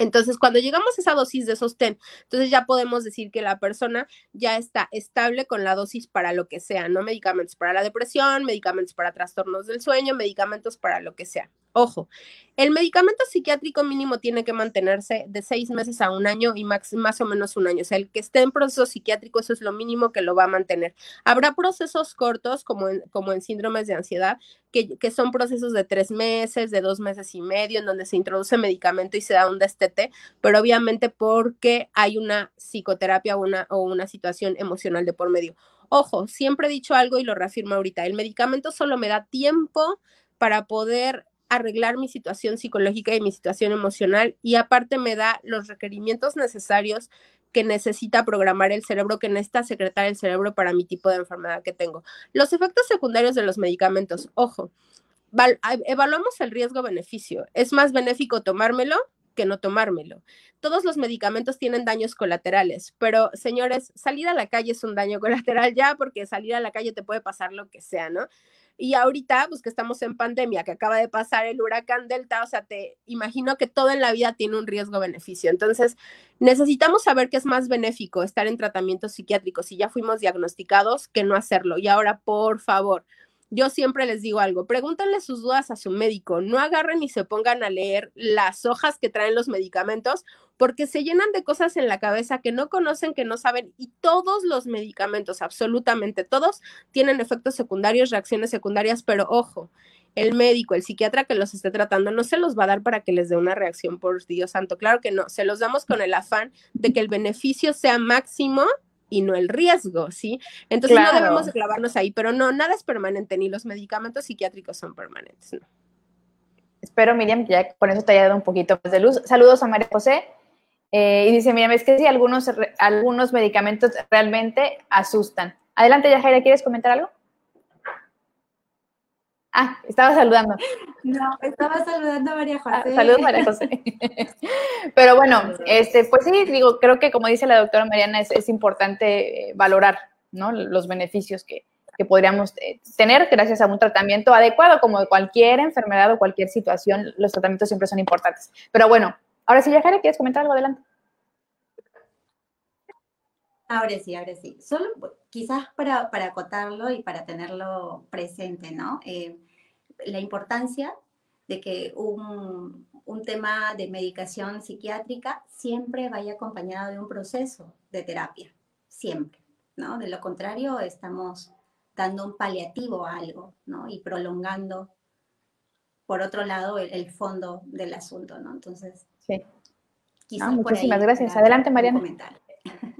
Entonces, cuando llegamos a esa dosis de sostén, entonces ya podemos decir que la persona ya está estable con la dosis para lo que sea, ¿no? Medicamentos para la depresión, medicamentos para trastornos del sueño, medicamentos para lo que sea. Ojo, el medicamento psiquiátrico mínimo tiene que mantenerse de seis meses a un año y más, o menos un año. O sea, el que esté en proceso psiquiátrico, eso es lo mínimo que lo va a mantener. Habrá procesos cortos, como en, como en síndromes de ansiedad, que, que son procesos de tres meses, de dos meses y medio, en donde se introduce medicamento y se da un destete, pero obviamente porque hay una psicoterapia o una, o una situación emocional de por medio. Ojo, siempre he dicho algo y lo reafirmo ahorita, el medicamento solo me da tiempo para poder arreglar mi situación psicológica y mi situación emocional y aparte me da los requerimientos necesarios que necesita programar el cerebro, que necesita secretar el cerebro para mi tipo de enfermedad que tengo. Los efectos secundarios de los medicamentos, ojo, evaluamos el riesgo-beneficio. Es más benéfico tomármelo que no tomármelo. Todos los medicamentos tienen daños colaterales, pero señores, salir a la calle es un daño colateral ya porque salir a la calle te puede pasar lo que sea, ¿no? Y ahorita, pues que estamos en pandemia, que acaba de pasar el huracán Delta, o sea, te imagino que todo en la vida tiene un riesgo-beneficio. Entonces, necesitamos saber qué es más benéfico estar en tratamientos psiquiátricos si ya fuimos diagnosticados que no hacerlo. Y ahora, por favor, yo siempre les digo algo, pregúntenle sus dudas a su médico, no agarren y se pongan a leer las hojas que traen los medicamentos porque se llenan de cosas en la cabeza que no conocen, que no saben y todos los medicamentos, absolutamente todos, tienen efectos secundarios, reacciones secundarias, pero ojo, el médico, el psiquiatra que los esté tratando, no se los va a dar para que les dé una reacción, por Dios santo. Claro que no, se los damos con el afán de que el beneficio sea máximo y no el riesgo, ¿sí? Entonces no debemos de clavarnos ahí, pero no, nada es permanente, ni los medicamentos psiquiátricos son permanentes, ¿no? Espero, Miriam, que ya con eso te haya dado un poquito más de luz. Saludos a María José. Eh, y dice, Miriam, es que sí, algunos, algunos medicamentos realmente asustan. Adelante, Yajaira, ¿quieres comentar algo? Ah, estaba saludando. No, estaba saludando a María ah, José. saludos, María José. Pero bueno, este, pues sí, digo, creo que como dice la doctora Mariana, es, importante eh, valorar ¿no? los beneficios que, podríamos eh, tener gracias a un tratamiento adecuado, como de cualquier enfermedad o cualquier situación, los tratamientos siempre son importantes. Pero bueno, ahora sí, Yajare, ¿quieres comentar algo adelante? Ahora sí, ahora sí. Solo quizás para, para acotarlo y para tenerlo presente, ¿no? Eh, la importancia de que un, un, tema de medicación psiquiátrica siempre vaya acompañado de un proceso de terapia, siempre, ¿no? De lo contrario, estamos dando un paliativo a algo, ¿no? Y prolongando, por otro lado, el, fondo del asunto, ¿no? Entonces, sí. Ah, muchísimas gracias. Adelante, Mariana.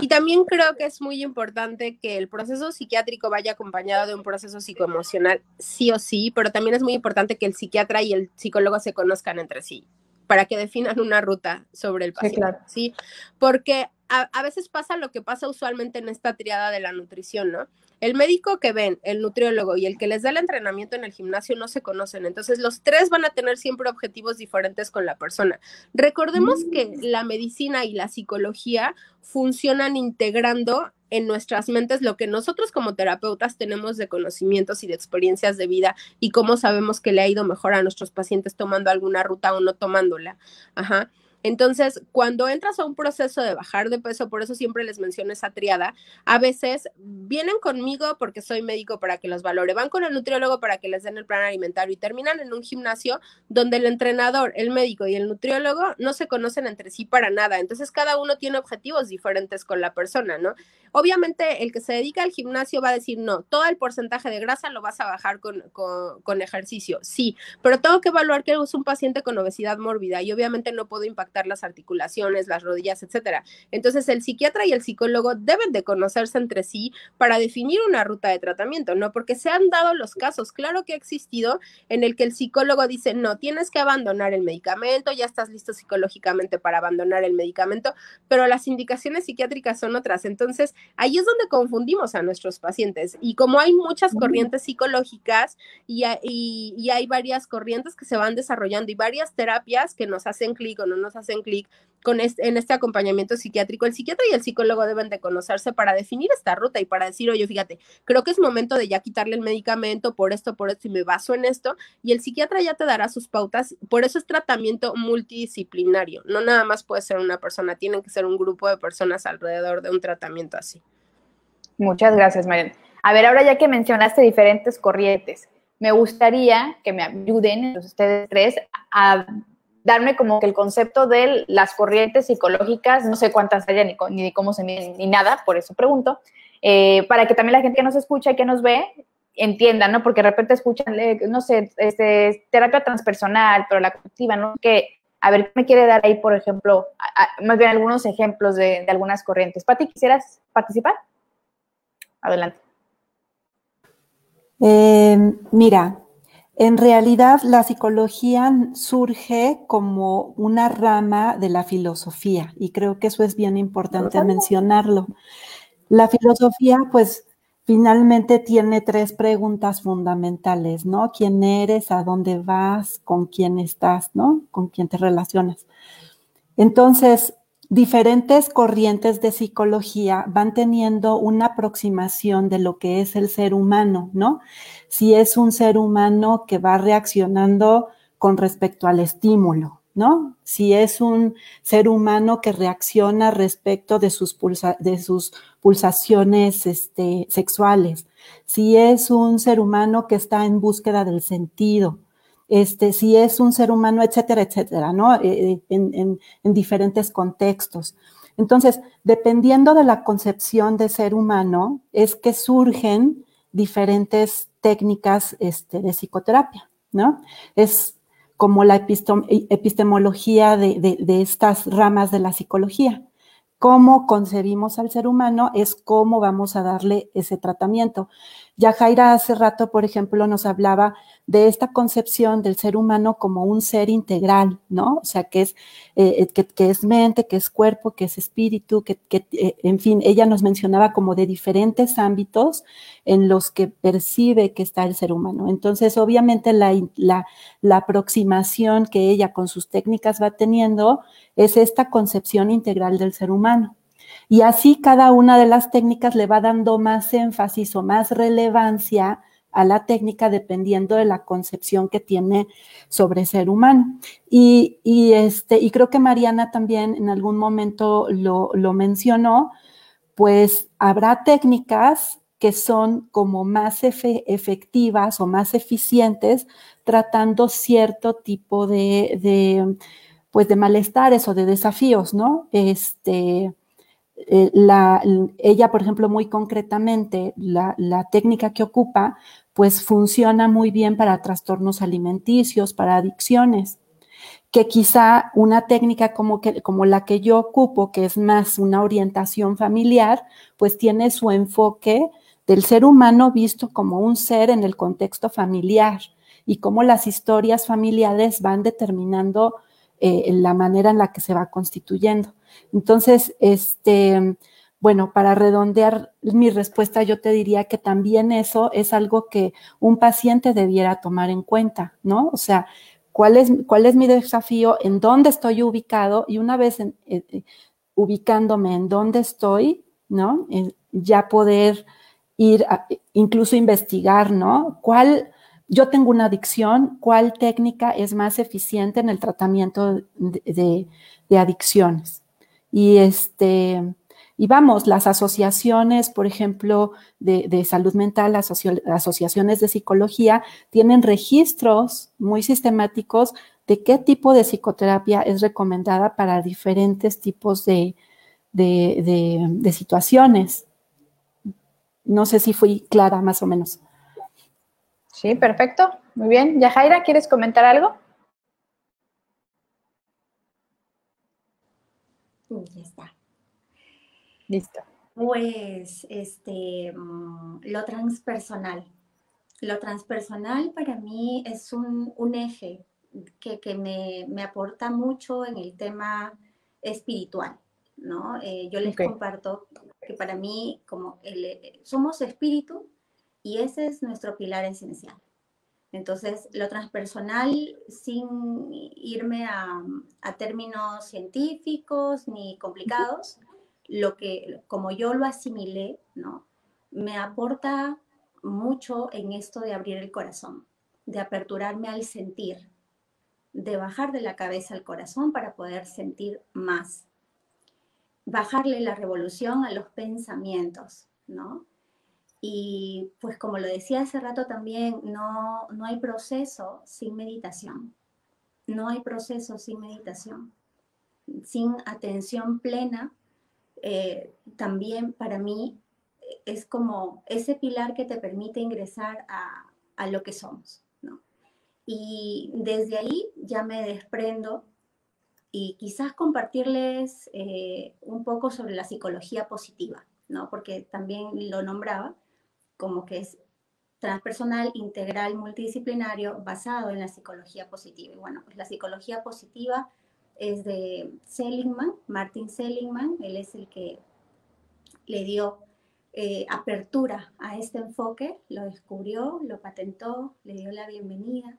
Y también creo que es muy importante que el proceso psiquiátrico vaya acompañado de un proceso psicoemocional, sí o sí, pero también es muy importante que el psiquiatra y el psicólogo se conozcan entre sí para que definan una ruta sobre el paciente, ¿sí? Porque a, veces pasa lo que pasa usualmente en esta triada de la nutrición, ¿no? El médico que ven, el nutriólogo y el que les da el entrenamiento en el gimnasio no se conocen, entonces los tres van a tener siempre objetivos diferentes con la persona. Recordemos que mm. la medicina y la psicología funcionan integrando en nuestras mentes lo que nosotros como terapeutas tenemos de conocimientos y de experiencias de vida y cómo sabemos que le ha ido mejor a nuestros pacientes tomando alguna ruta o no tomándola. Ajá. Entonces, cuando entras a un proceso de bajar de peso, por eso siempre les menciono esa triada, a veces vienen conmigo porque soy médico para que los valore, van con el nutriólogo para que les den el plan alimentario y terminan en un gimnasio donde el entrenador, el médico y el nutriólogo no se conocen entre sí para nada. Entonces, cada uno tiene objetivos diferentes con la persona, ¿no? Obviamente, el que se dedica al gimnasio va a decir, no, todo el porcentaje de grasa lo vas a bajar con, con ejercicio, sí, pero tengo que evaluar que es un paciente con obesidad mórbida y obviamente no puedo impactar las articulaciones, las rodillas, etcétera. Entonces, el psiquiatra y el psicólogo deben de conocerse entre sí para definir una ruta de tratamiento, ¿no? Porque se han dado los casos, claro que ha existido, en el que el psicólogo dice, no, tienes que abandonar el medicamento, ya estás listo psicológicamente para abandonar el medicamento, pero las indicaciones psiquiátricas son otras. Entonces, ahí es donde confundimos a nuestros pacientes. Y como hay muchas corrientes psicológicas y, y hay varias corrientes que se van desarrollando y varias terapias que nos hacen clic o no nos hacen hacen clic con este, en este acompañamiento psiquiátrico, el psiquiatra y el psicólogo deben de conocerse para definir esta ruta y para decir, oye, fíjate, creo que es momento de ya quitarle el medicamento por esto, por esto y me baso en esto, y el psiquiatra ya te dará sus pautas, por eso es tratamiento multidisciplinario, no nada más puede ser una persona, tienen que ser un grupo de personas alrededor de un tratamiento así. Muchas gracias, Mariana. A ver, ahora ya que mencionaste diferentes corrientes, me gustaría que me ayuden ustedes tres a darme como que el concepto de las corrientes psicológicas, no sé cuántas haya ni, ni cómo se miden ni nada, por eso pregunto, eh, para que también la gente que nos escucha y que nos ve entienda, ¿no? Porque de repente escuchan, no sé, este, terapia transpersonal, pero la cognitiva, ¿no? Que, a ver, ¿qué me quiere dar ahí, por ejemplo, más bien algunos ejemplos de, de algunas corrientes? Pati, ¿quisieras participar? Adelante. Eh, mira, en realidad, la psicología surge como una rama de la filosofía y creo que eso es bien importante mencionarlo. La filosofía, pues, finalmente tiene tres preguntas fundamentales, ¿no? ¿Quién eres? ¿A dónde vas? ¿Con quién estás? ¿No? ¿Con quién te relacionas? Entonces, diferentes corrientes de psicología van teniendo una aproximación de lo que es el ser humano, ¿no? Si es un ser humano que va reaccionando con respecto al estímulo, ¿no? Si es un ser humano que reacciona respecto de sus, pulsaciones este, sexuales, si es un ser humano que está en búsqueda del sentido, este, si es un ser humano, etcétera, etcétera, ¿no? Eh, en, en, diferentes contextos. Entonces, dependiendo de la concepción de ser humano, es que surgen diferentes técnicas este, de psicoterapia, ¿no? Es como la epistemología de, de estas ramas de la psicología cómo concebimos al ser humano es cómo vamos a darle ese tratamiento. Ya Jaira hace rato, por ejemplo, nos hablaba de esta concepción del ser humano como un ser integral, ¿no? O sea, que es, eh, que, es mente, que es cuerpo, que es espíritu, que, eh, en fin, ella nos mencionaba como de diferentes ámbitos en los que percibe que está el ser humano. Entonces, obviamente, la, la, la aproximación que ella con sus técnicas va teniendo es esta concepción integral del ser humano. Y así cada una de las técnicas le va dando más énfasis o más relevancia a la técnica dependiendo de la concepción que tiene sobre ser humano. Y, este, y creo que Mariana también en algún momento lo, mencionó, pues habrá técnicas que son como más efectivas o más eficientes tratando cierto tipo de, de, pues de malestares o de desafíos, ¿no? Este, eh, la, ella, por ejemplo, muy concretamente, la, técnica que ocupa, pues funciona muy bien para trastornos alimenticios, para adicciones, que quizá una técnica como, que, como la que yo ocupo, que es más una orientación familiar, pues tiene su enfoque del ser humano visto como un ser en el contexto familiar y cómo las historias familiares van determinando eh, la manera en la que se va constituyendo. Entonces, este, bueno, para redondear mi respuesta, yo te diría que también eso es algo que un paciente debiera tomar en cuenta, ¿no? O sea, ¿cuál es, mi desafío? ¿En dónde estoy ubicado? Y una vez eh, eh, ubicándome en dónde estoy, ¿no? ya poder ir, a, incluso investigar, ¿no? ¿Cuál, yo tengo una adicción, ¿cuál técnica es más eficiente en el tratamiento de adicciones? Y este, y vamos, las asociaciones, por ejemplo, de, salud mental, asociaciones de psicología, tienen registros muy sistemáticos de qué tipo de psicoterapia es recomendada para diferentes tipos de, de situaciones. No sé si fui clara más o menos. Sí, perfecto. Muy bien. Yajaira, ¿quieres comentar algo? Ya está. Listo. Pues este, mm, lo transpersonal. Lo transpersonal para mí es un, eje que, me, aporta mucho en el tema espiritual, ¿no? Eh, yo les comparto que para mí como somos espíritu y ese es nuestro pilar esencial. Entonces, lo transpersonal, sin irme a, términos científicos ni complicados, lo que, como yo lo asimilé, ¿no? Me aporta mucho en esto de abrir el corazón, de aperturarme al sentir, de bajar de la cabeza al corazón para poder sentir más. Bajarle la revolución a los pensamientos, ¿no? Y pues como lo decía hace rato también, no, no hay proceso sin meditación. No hay proceso sin meditación. Sin atención plena, eh, también para mí es como ese pilar que te permite ingresar a, a lo que somos. ¿no? Y desde ahí ya me desprendo y quizás compartirles eh, un poco sobre la psicología positiva, ¿no? porque también lo nombraba como que es transpersonal, integral, multidisciplinario, basado en la psicología positiva. Y bueno, pues la psicología positiva es de Seligman, Martin Seligman, él es el que le dio eh, apertura a este enfoque, lo descubrió, lo patentó, le dio la bienvenida.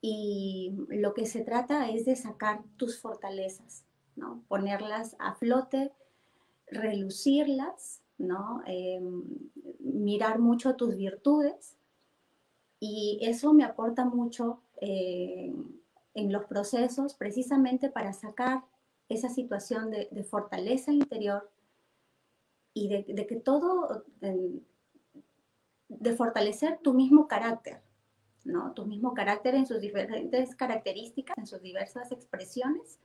Y lo que se trata es de sacar tus fortalezas, ¿no? ponerlas a flote, relucirlas ¿no? Em, mirar mucho tus virtudes y eso me aporta mucho eh, en los procesos precisamente para sacar esa situación de, fortaleza interior y de, que todo, de fortalecer tu mismo carácter, ¿no? Tu mismo carácter en sus diferentes características, en sus diversas expresiones,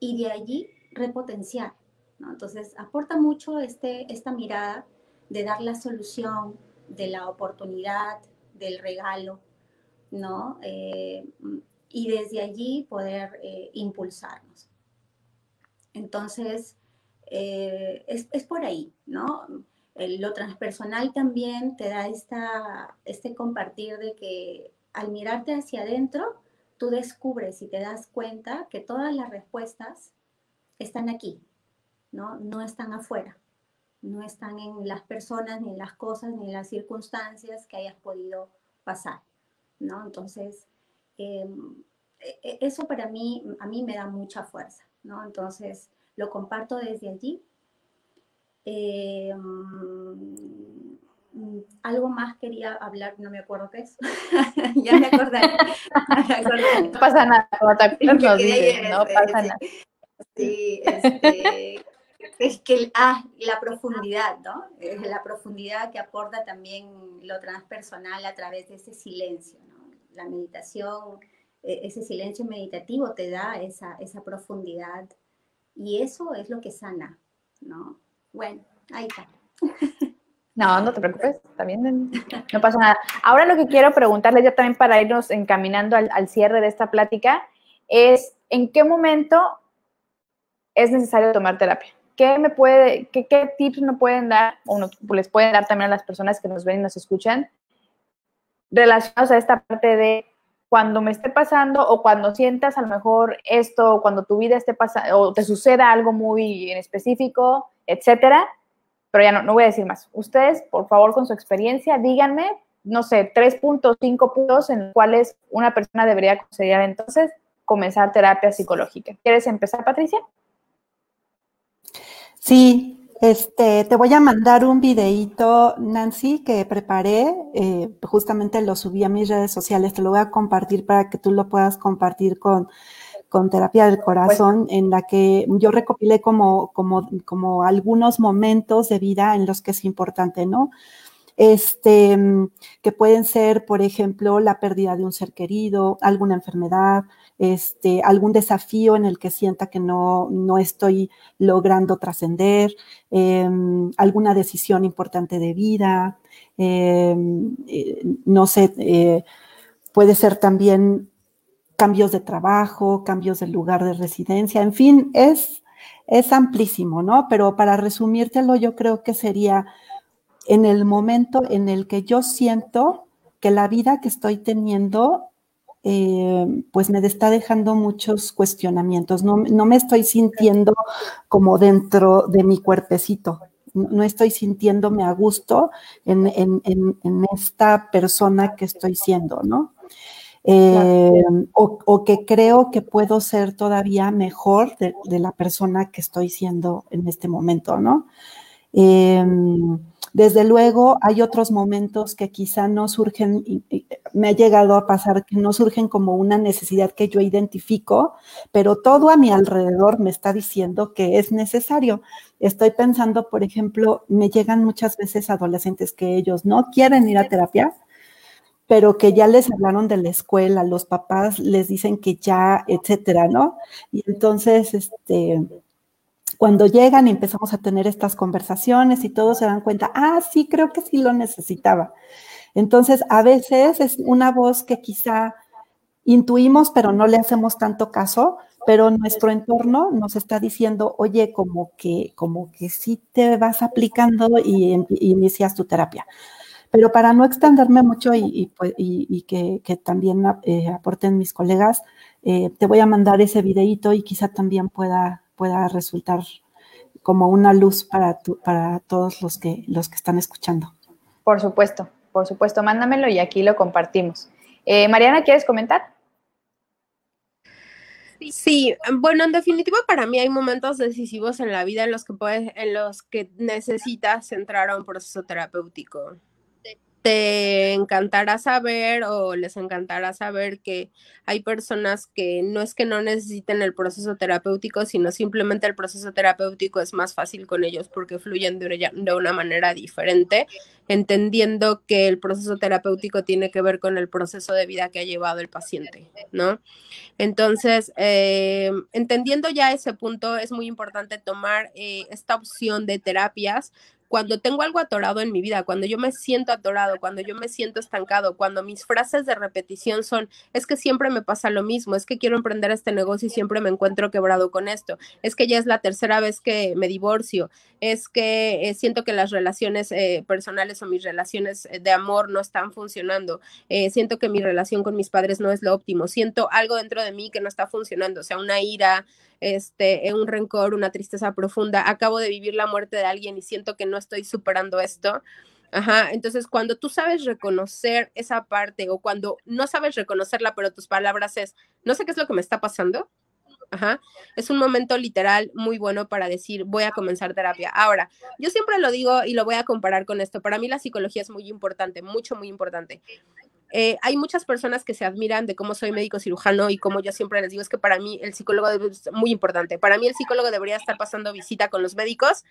y de allí repotenciar, Entonces, aporta mucho este, esta mirada de dar la solución, de la oportunidad, del regalo, ¿no? Eh, y desde allí poder eh, impulsarnos. Entonces, eh, es, es, por ahí, ¿no? lo transpersonal también te da esta, este compartir de que al mirarte hacia adentro, tú descubres y te das cuenta que todas las respuestas están aquí, ¿no? No están afuera, no están en las personas, ni en las cosas, ni en las circunstancias que hayas podido pasar, ¿no? Entonces, em, e, e, eso para mí, a mí me da mucha fuerza, ¿no? Entonces, lo comparto desde allí. Em, algo más quería hablar, no me acuerdo qué es. ya me acordé. no pasa nada, no pasa nada. Sí, este, es que ah, la profundidad, ¿no? Es la profundidad que aporta también lo transpersonal a través de ese silencio, ¿no? La meditación, e, ese silencio meditativo te da esa, esa profundidad y eso es lo que sana, ¿no? Bueno, ahí está. No, no te preocupes, también no pasa nada. Ahora lo que quiero preguntarle ya también para irnos encaminando al, al cierre de esta plática es, ¿en qué momento es necesario tomar terapia? ¿Qué me puede, qué, qué tips me pueden dar o les pueden dar también a las personas que nos ven y nos escuchan relacionados a esta parte de cuando me esté pasando o cuando sientas a lo mejor esto, o cuando tu vida esté pasando o te suceda algo muy en específico, etcétera, pero ya no, no voy a decir más. Ustedes, por favor, con su experiencia, díganme, no sé, tres puntos, cinco puntos en los cuales una persona debería considerar entonces comenzar terapia psicológica. ¿Quieres empezar, Patricia? Sí, este, te voy a mandar un videíto, Nancy, que preparé, eh, justamente lo subí a mis redes sociales, te lo voy a compartir para que tú lo puedas compartir con, con terapia del corazón, en la que yo recopilé como, como, como algunos momentos de vida en los que es importante, ¿no? Este, que pueden ser, por ejemplo, la pérdida de un ser querido, alguna enfermedad, este, algún desafío en el que sienta que no, no estoy logrando trascender, em, alguna decisión importante de vida, em, eh, no sé, eh, puede ser también cambios de trabajo, cambios de lugar de residencia, en fin, es, es amplísimo, ¿no? Pero para resumírtelo, yo creo que sería en el momento en el que yo siento que la vida que estoy teniendo eh, pues me está dejando muchos cuestionamientos. No, me estoy sintiendo como dentro de mi cuerpecito. No, estoy sintiéndome a gusto en, esta persona que estoy siendo, ¿no? Eh, o, que creo que puedo ser todavía mejor de, la persona que estoy siendo en este momento, ¿no? Em, desde luego, hay otros momentos que quizá no surgen, me ha llegado a pasar que no surgen como una necesidad que yo identifico, pero todo a mi alrededor me está diciendo que es necesario. Estoy pensando, por ejemplo, me llegan muchas veces adolescentes que ellos no quieren ir a terapia, pero que ya les hablaron de la escuela, los papás les dicen que ya, etcétera, ¿no? Y entonces, este, cuando llegan y empezamos a tener estas conversaciones y todos se dan cuenta, ah, sí, creo que sí lo necesitaba. Entonces, a veces es una voz que quizá intuimos, pero no le hacemos tanto caso, pero nuestro entorno nos está diciendo, oye, como que, como que sí te vas aplicando y, inicias tu terapia. Pero para no extenderme mucho y, pues, que, también eh, aporten mis colegas, eh, te voy a mandar ese videito y quizá también pueda pueda resultar como una luz para, para todos los que, los que están escuchando. Por supuesto, por supuesto, mándamelo y aquí lo compartimos. Eh, Mariana, ¿quieres comentar? Sí, bueno, en definitiva para mí hay momentos decisivos en la vida en los que puedes, en los que necesitas entrar a un proceso terapéutico. Te encantará saber o les encantará saber que hay personas que no es que no necesiten el proceso terapéutico, sino simplemente el proceso terapéutico es más fácil con ellos porque fluyen de una manera diferente, entendiendo que el proceso terapéutico tiene que ver con el proceso de vida que ha llevado el paciente, ¿no? Entonces, eh, entendiendo ya ese punto, es muy importante tomar eh, esta opción de terapias cuando tengo algo atorado en mi vida, cuando yo me siento atorado, cuando yo me siento estancado, cuando mis frases de repetición son, es que siempre me pasa lo mismo, es que quiero emprender este negocio y siempre me encuentro quebrado con esto, es que ya es la tercera vez que me divorcio, es que eh, siento que las relaciones eh, personales o mis relaciones eh, de amor no están funcionando, siento que mi relación con mis padres no es lo óptimo, siento algo dentro de mí que no está funcionando, o sea, una ira, este, un rencor, una tristeza profunda, acabo de vivir la muerte de alguien y siento que no estoy superando esto. Ajá, entonces cuando tú sabes reconocer esa parte o cuando no sabes reconocerla, pero tus palabras es, no sé qué es lo que me está pasando, Ajá. Es un momento literal muy bueno para decir, voy a comenzar terapia. Ahora, yo siempre lo digo y lo voy a comparar con esto. Para mí la psicología es muy importante, mucho, muy importante. Eh, hay muchas personas que se admiran de cómo soy médico cirujano y como yo siempre les digo, es que para mí el psicólogo es muy importante. Para mí el psicólogo debería estar pasando visita con los médicos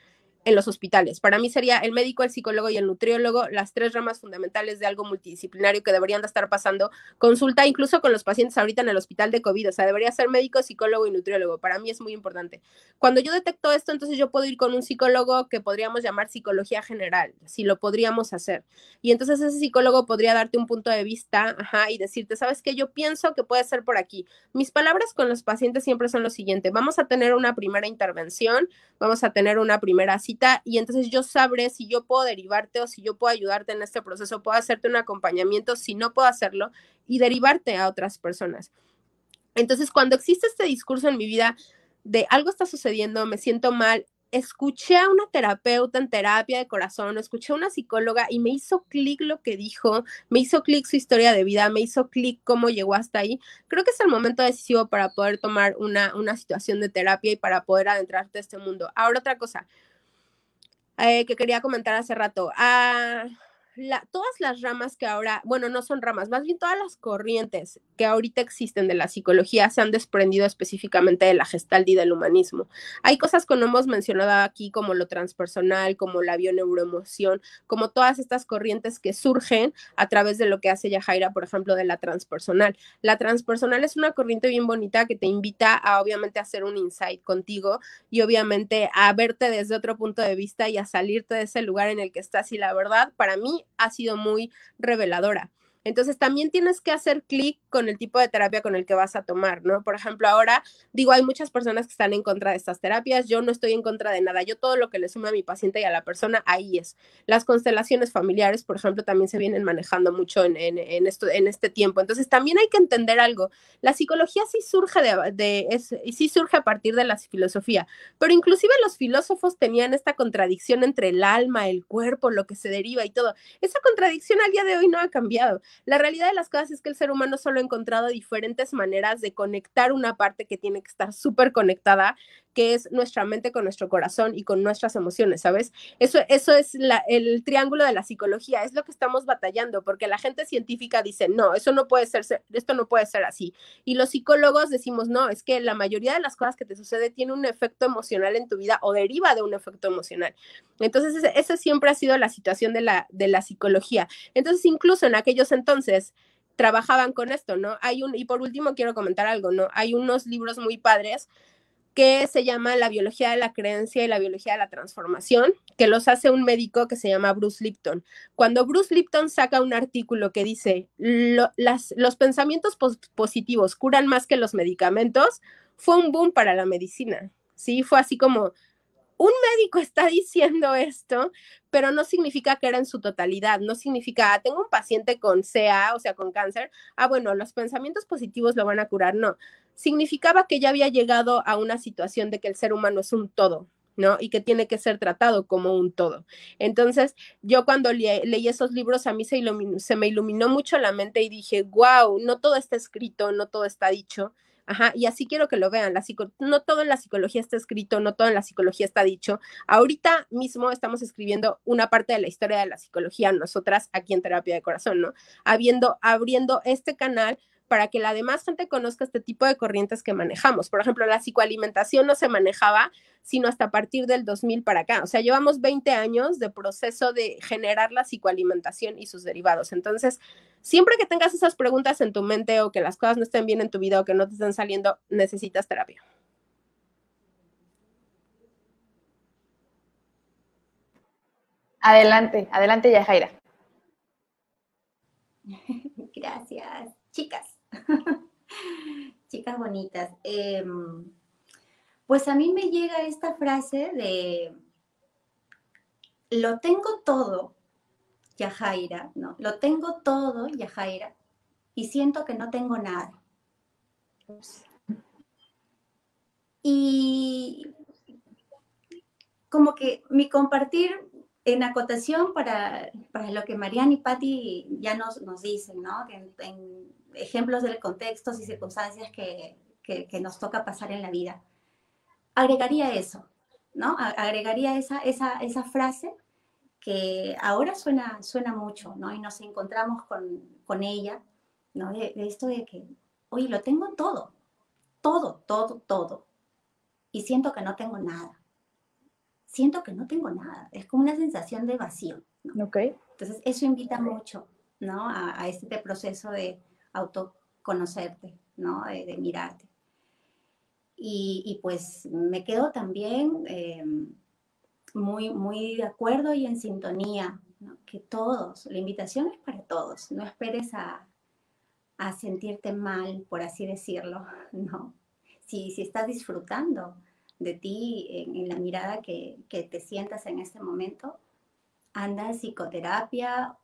en los hospitales. Para mí sería el médico, el psicólogo y el nutriólogo las tres ramas fundamentales de algo multidisciplinario que deberían de estar pasando consulta incluso con los pacientes ahorita en el hospital de COVID. O sea, debería ser médico, psicólogo y nutriólogo. Para mí es muy importante. Cuando yo detecto esto, entonces yo puedo ir con un psicólogo que podríamos llamar psicología general, si lo podríamos hacer. Y entonces ese psicólogo podría darte un punto de vista ajá, y decirte, ¿sabes qué? Yo pienso que puede ser por aquí. Mis palabras con los pacientes siempre son lo siguiente. Vamos a tener una primera intervención, vamos a tener una primera cita y entonces yo sabré si yo puedo derivarte o si yo puedo ayudarte en este proceso, puedo hacerte un acompañamiento, si no puedo hacerlo y derivarte a otras personas. Entonces, cuando existe este discurso en mi vida de algo está sucediendo, me siento mal, escuché a una terapeuta en terapia de corazón, escuché a una psicóloga y me hizo clic lo que dijo, me hizo clic su historia de vida, me hizo clic cómo llegó hasta ahí. Creo que es el momento decisivo para poder tomar una, una situación de terapia y para poder adentrarte a este mundo. Ahora otra cosa, eh, que quería comentar hace rato. Ah, todas las ramas que ahora, bueno, no son ramas, más bien todas las corrientes que ahorita existen de la psicología se han desprendido específicamente de la gestalt y del humanismo. Hay cosas que no hemos mencionado aquí, como lo transpersonal, como la bioneuroemoción, como todas estas corrientes que surgen a través de lo que hace Yajaira, por ejemplo, de la transpersonal. La transpersonal es una corriente bien bonita que te invita a, obviamente, hacer un insight contigo y, obviamente, a verte desde otro punto de vista y a salirte de ese lugar en el que estás. Y la verdad, para mí, ha sido muy reveladora. Entonces también tienes que hacer clic con el tipo de terapia con el que vas a tomar, ¿no? Por ejemplo, ahora digo, hay muchas personas que están en contra de estas terapias, yo no estoy en contra de nada, yo todo lo que le suma a mi paciente y a la persona, ahí es. Las constelaciones familiares, por ejemplo, también se vienen manejando mucho en, esto, en este tiempo. Entonces también hay que entender algo, la psicología sí surge, de, de sí surge a partir de la filosofía, pero inclusive los filósofos tenían esta contradicción entre el alma, el cuerpo, lo que se deriva y todo. Esa contradicción al día de hoy no ha cambiado. La realidad de las cosas es que el ser humano solo encontrado diferentes maneras de conectar una parte que tiene que estar súper conectada que es nuestra mente con nuestro corazón y con nuestras emociones, ¿sabes? Eso, eso es el triángulo de la psicología, es lo que estamos batallando, porque la gente científica dice, no, eso no puede ser, esto no puede ser así. Y los psicólogos decimos, no, es que la mayoría de las cosas que te sucede tiene un efecto emocional en tu vida o deriva de un efecto emocional. Entonces, esa siempre ha sido la situación de la, de la psicología. Entonces, incluso en aquellos entonces, trabajaban con esto, ¿no? Hay un, y por último quiero comentar algo, ¿no? Hay unos libros muy padres que se llama La biología de la creencia y la biología de la transformación, que los hace un médico que se llama Bruce Lipton. Cuando Bruce Lipton saca un artículo que dice los pensamientos positivos curan más que los medicamentos, fue un boom para la medicina. Sí, fue así como un médico está diciendo esto, pero no significa que era en su totalidad, no significa, ah, tengo un paciente con CA, o sea, con cáncer, ah, bueno, los pensamientos positivos lo van a curar, no, significaba que ya había llegado a una situación de que el ser humano es un todo, ¿no? Y que tiene que ser tratado como un todo. Entonces, yo cuando leí esos libros, a mí se, se me iluminó mucho la mente y dije, wow, no todo está escrito, no todo está dicho, Ajá, y así quiero que lo vean. La no todo en la psicología está escrito, no todo en la psicología está dicho. Ahorita mismo estamos escribiendo una parte de la historia de la psicología, nosotras aquí en Terapia de Corazón, ¿no? Habiendo, abriendo este canal para que la demás gente conozca este tipo de corrientes que manejamos. Por ejemplo, la psicoalimentación no se manejaba sino hasta a partir del 2000 para acá. O sea, llevamos 20 años de proceso de generar la psicoalimentación y sus derivados. Entonces, siempre que tengas esas preguntas en tu mente o que las cosas no estén bien en tu vida o que no te estén saliendo, necesitas terapia. Adelante, adelante Yajaira. Gracias, chicas. chicas bonitas. Em, pues a mí me llega esta frase de, lo tengo todo, Yajaira, ¿no? Lo tengo todo, Yajaira, y siento que no tengo nada. Y como que mi compartir en acotación para, lo que Mariana y Patti ya nos, nos dicen, ¿no? en, ejemplos del contexto y circunstancias que, nos toca pasar en la vida agregaría eso, ¿no? Agregaría esa, esa, esa frase que ahora suena, suena mucho, ¿no? Y nos encontramos con, con ella, ¿no? De, esto de que, oye, lo tengo todo, todo, todo, todo. Y siento que no tengo nada. Siento que no tengo nada. Es como una sensación de vacío. ¿no? Entonces, eso invita mucho, ¿no? A, este proceso de autoconocerte, ¿no? de mirarte. Y, pues me quedo también eh, muy, muy de acuerdo y en sintonía, que todos, la invitación es para todos, no esperes a, a sentirte mal, por así decirlo, ¿no? Si, si estás disfrutando de ti en, la mirada que, que, te sientas en este momento, anda en psicoterapia,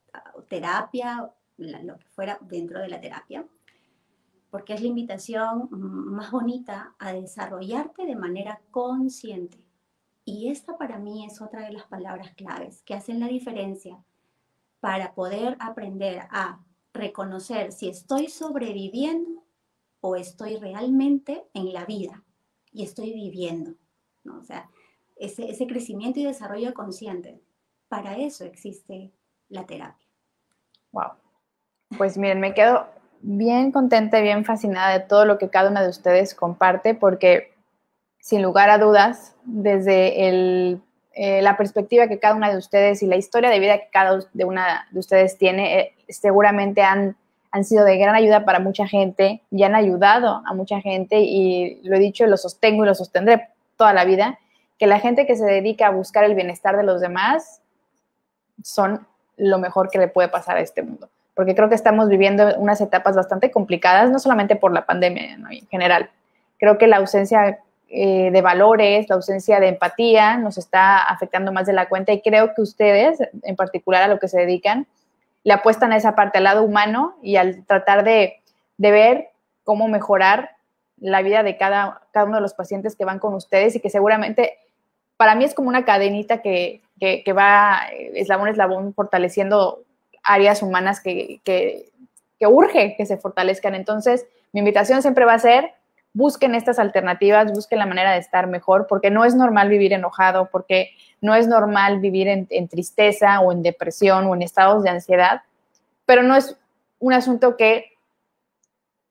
terapia, lo que fuera dentro de la terapia, porque es la invitación más bonita a desarrollarte de manera consciente. Y esta para mí es otra de las palabras claves que hacen la diferencia para poder aprender a reconocer si estoy sobreviviendo o estoy realmente en la vida y estoy viviendo. ¿no? O sea, ese, ese crecimiento y desarrollo consciente, para eso existe la terapia. Wow. Pues miren, me quedo bien contenta y bien fascinada de todo lo que cada una de ustedes comparte, porque sin lugar a dudas, desde eh, la perspectiva que cada una de ustedes y la historia de vida que cada una de ustedes tiene, eh, seguramente han, han sido de gran ayuda para mucha gente y han ayudado a mucha gente y lo he dicho, lo sostengo y lo sostendré toda la vida, que la gente que se dedica a buscar el bienestar de los demás son lo mejor que le puede pasar a este mundo porque creo que estamos viviendo unas etapas bastante complicadas, no solamente por la pandemia en general. Creo que la ausencia eh, de valores, la ausencia de empatía nos está afectando más de la cuenta y creo que ustedes, en particular a lo que se dedican, le apuestan a esa parte, al lado humano y al tratar de, ver cómo mejorar la vida de cada, cada uno de los pacientes que van con ustedes y que seguramente para mí es como una cadenita que, que, va eslabón eslabón fortaleciendo áreas humanas que, que, urge que se fortalezcan. Entonces, mi invitación siempre va a ser, busquen estas alternativas, busquen la manera de estar mejor, porque no es normal vivir enojado, porque no es normal vivir en, tristeza o en depresión o en estados de ansiedad, pero no es un asunto que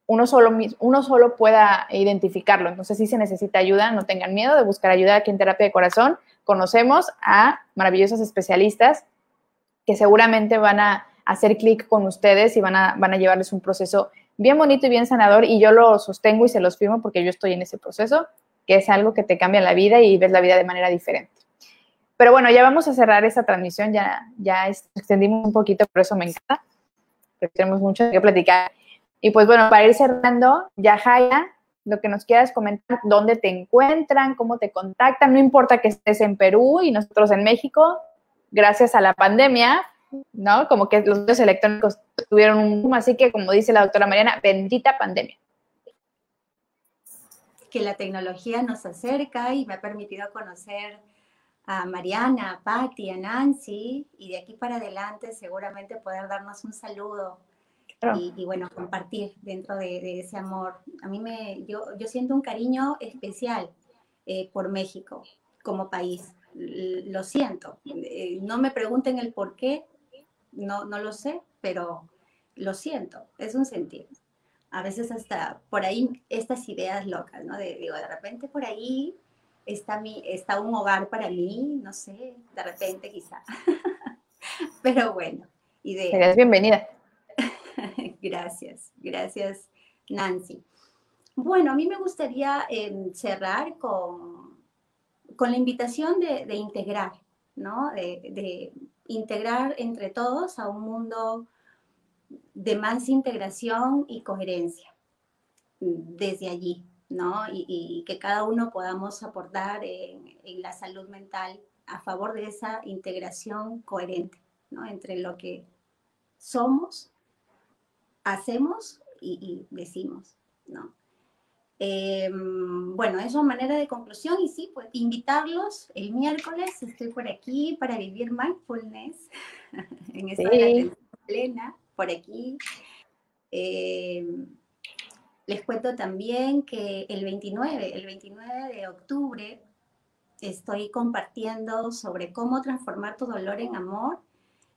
uno solo, uno solo pueda identificarlo. Entonces, si se necesita ayuda, no tengan miedo de buscar ayuda aquí en Terapia de Corazón. Conocemos a maravillosos especialistas que seguramente van a hacer clic con ustedes y van a, van a llevarles un proceso bien bonito y bien sanador y yo lo sostengo y se los firmo porque yo estoy en ese proceso, que es algo que te cambia la vida y ves la vida de manera diferente. Pero bueno, ya vamos a cerrar esta transmisión, ya, ya extendimos un poquito, por eso me encanta, porque tenemos mucho que platicar. Y pues bueno, para ir cerrando, ya Jaya, lo que nos quieras comentar, dónde te encuentran, cómo te contactan, no importa que estés en Perú y nosotros en México, gracias a la pandemia, ¿no? Como que los medios electrónicos tuvieron un boom, así que como dice la doctora Mariana, bendita pandemia. Que la tecnología nos acerca y me ha permitido conocer a Mariana, a Patti, a Nancy, y de aquí para adelante seguramente poder darnos un saludo y, bueno, compartir dentro de, ese amor. A mí me, yo, yo siento un cariño especial eh, por México como país. Lo siento. Eh, no me pregunten el por qué, no, no lo sé, pero lo siento, es un sentir. A veces hasta por ahí estas ideas locas, ¿no? De, digo, de repente por ahí está, mi, está un hogar para mí, no sé, de repente quizá. pero bueno, idea. Eres bienvenida. gracias, gracias Nancy. Bueno, a mí me gustaría em, cerrar con, con, la invitación de, integrar, ¿no? De, integrar entre todos a un mundo de más integración y coherencia desde allí, ¿no? Y, que cada uno podamos aportar en, la salud mental a favor de esa integración coherente, ¿no? Entre lo que somos hacemos y, decimos, ¿no? Em, bueno, eso a manera de conclusión y sí, pues invitarlos el miércoles, estoy por aquí para vivir mindfulness en esta sí. plena, por aquí. Em, les cuento también que el 29, el 29 de octubre estoy compartiendo sobre cómo transformar tu dolor en amor.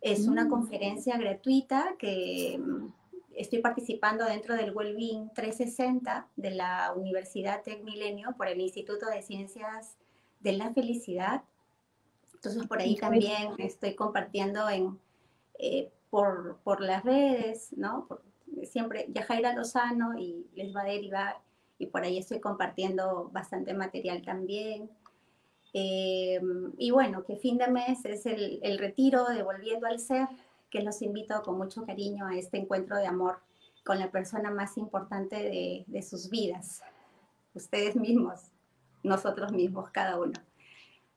Es una mm. conferencia gratuita que estoy participando dentro del Wellbeing 360 de la Universidad Tech Milenio por el Instituto de Ciencias de la Felicidad. Entonces por ahí también estoy compartiendo en, eh, por, por, las redes, ¿no? siempre Yajaira Lozano y les va a derivar y por ahí estoy compartiendo bastante material también. Eh, y bueno, que fin de mes es el, el retiro de Volviendo al Ser, que los invito con mucho cariño a este encuentro de amor con la persona más importante de, sus vidas, ustedes mismos, nosotros mismos, cada uno.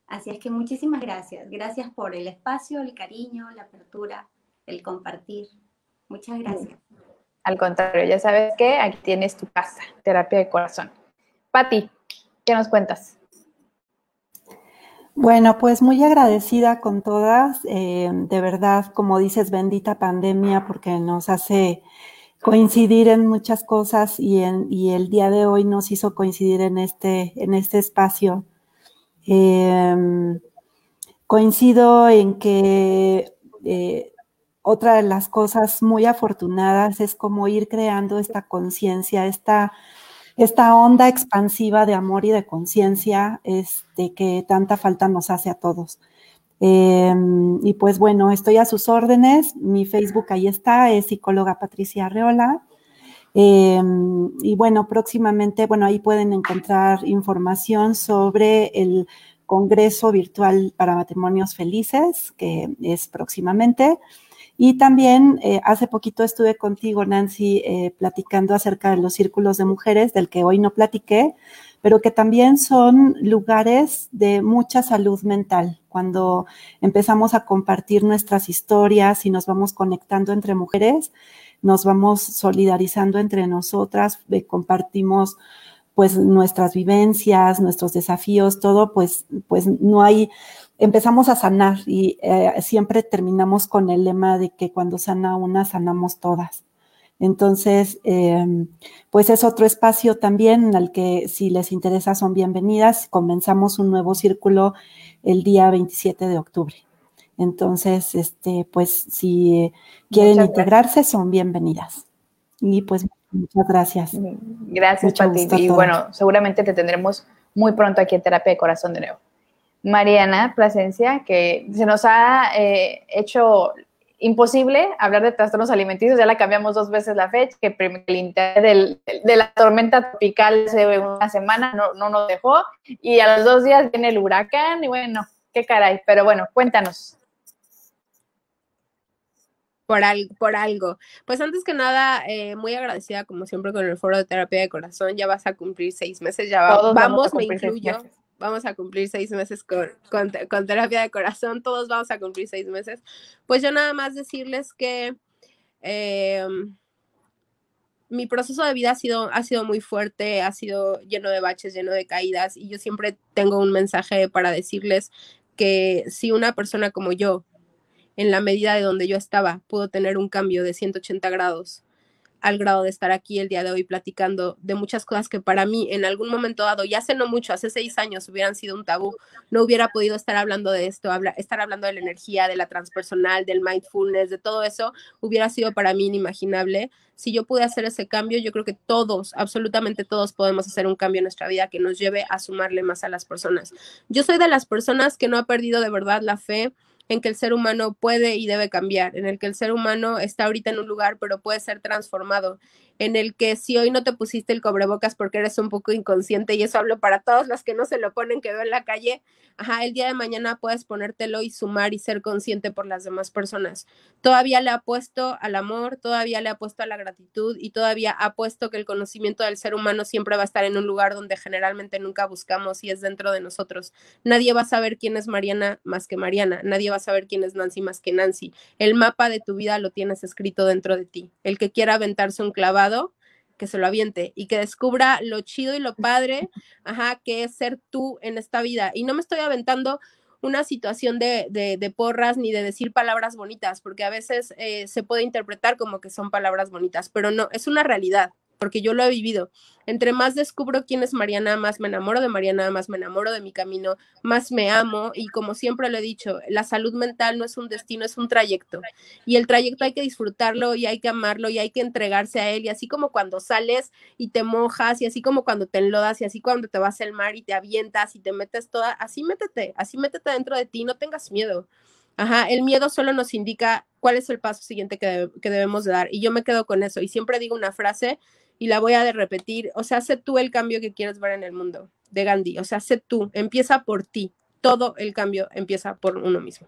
Así es que muchísimas gracias. Gracias por el espacio, el cariño, la apertura, el compartir. Muchas gracias. Al contrario, ya sabes que aquí tienes tu casa, terapia de corazón. Patti, ¿qué nos cuentas? Bueno, pues muy agradecida con todas. Eh, de verdad, como dices, bendita pandemia porque nos hace coincidir en muchas cosas y, en, el día de hoy nos hizo coincidir en este, en este espacio. Em, coincido en que eh, otra de las cosas muy afortunadas es como ir creando esta conciencia, esta esta onda expansiva de amor y de conciencia este, que tanta falta nos hace a todos. Em, y pues bueno, estoy a sus órdenes. Mi Facebook ahí está, es psicóloga Patricia Arreola. Em, y bueno, próximamente, bueno, ahí pueden encontrar información sobre el Congreso Virtual para Matrimonios Felices, que es próximamente. Y también eh, hace poquito estuve contigo, Nancy, eh, platicando acerca de los círculos de mujeres, del que hoy no platiqué, pero que también son lugares de mucha salud mental. Cuando empezamos a compartir nuestras historias y nos vamos conectando entre mujeres, nos vamos solidarizando entre nosotras, eh, compartimos pues nuestras vivencias, nuestros desafíos, todo, pues, pues no hay empezamos a sanar y eh, siempre terminamos con el lema de que cuando sana una, sanamos todas. Entonces, em, pues es otro espacio también al que si les interesa son bienvenidas. Comenzamos un nuevo círculo el día 27 de octubre. Entonces, este, pues si quieren integrarse, son bienvenidas. Y pues muchas gracias. Gracias, Pati. Y bueno, seguramente te tendremos muy pronto aquí en Terapia de Corazón de nuevo. Mariana Plasencia, que se nos ha eh, hecho imposible hablar de trastornos alimenticios, ya la cambiamos dos veces la fecha, que el interés de la tormenta tropical hace una semana no, no nos dejó, y a los dos días viene el huracán, y bueno, qué caray, pero bueno, cuéntanos. Por algo, por algo. Pues antes que nada, eh, muy agradecida como siempre con el foro de terapia de corazón. Ya vas a cumplir seis meses, ya vamos, me incluyo vamos a cumplir seis meses con, con, terapia de corazón, todos vamos a cumplir seis meses. Pues yo nada más decirles que em, mi proceso de vida ha sido, ha sido muy fuerte, ha sido lleno de baches, lleno de caídas, y yo siempre tengo un mensaje para decirles que si una persona como yo, en la medida de donde yo estaba, pudo tener un cambio de 180 grados al grado de estar aquí el día de hoy platicando de muchas cosas que para mí en algún momento dado, ya hace no mucho, hace seis años hubieran sido un tabú, no hubiera podido estar hablando de esto, estar hablando de la energía, de la transpersonal, del mindfulness, de todo eso, hubiera sido para mí inimaginable. Si yo pude hacer ese cambio, yo creo que todos, absolutamente todos podemos hacer un cambio en nuestra vida que nos lleve a sumarle más a las personas. Yo soy de las personas que no ha perdido de verdad la fe en que el ser humano puede y debe cambiar, en el que el ser humano está ahorita en un lugar, pero puede ser transformado en el que si hoy no te pusiste el cobrebocas porque eres un poco inconsciente, y eso hablo para todos los que no se lo ponen, que veo en la calle, ajá, el día de mañana puedes ponértelo y sumar y ser consciente por las demás personas. Todavía le ha puesto al amor, todavía le ha puesto a la gratitud y todavía ha puesto que el conocimiento del ser humano siempre va a estar en un lugar donde generalmente nunca buscamos y es dentro de nosotros. Nadie va a saber quién es Mariana más que Mariana, nadie va a saber quién es Nancy más que Nancy. El mapa de tu vida lo tienes escrito dentro de ti. El que quiera aventarse un clavado que se lo aviente y que descubra lo chido y lo padre, ajá, que es ser tú en esta vida. Y no me estoy aventando una situación de, de, porras ni de decir palabras bonitas, porque a veces eh, se puede interpretar como que son palabras bonitas, pero no, es una realidad porque yo lo he vivido. Entre más descubro quién es Mariana, más me enamoro de Mariana, más me enamoro de mi camino, más me amo y como siempre lo he dicho, la salud mental no es un destino, es un trayecto. Y el trayecto hay que disfrutarlo y hay que amarlo y hay que entregarse a él. Y así como cuando sales y te mojas y así como cuando te enlodas y así cuando te vas al mar y te avientas y te metes toda, así métete, así métete dentro de ti, no tengas miedo. Ajá, el miedo solo nos indica cuál es el paso siguiente que, que, debemos de dar. Y yo me quedo con eso. Y siempre digo una frase y la voy a repetir, o sea, sé tú el cambio que quieres ver en el mundo de Gandhi, o sea, sé tú, empieza por ti, todo el cambio empieza por uno mismo.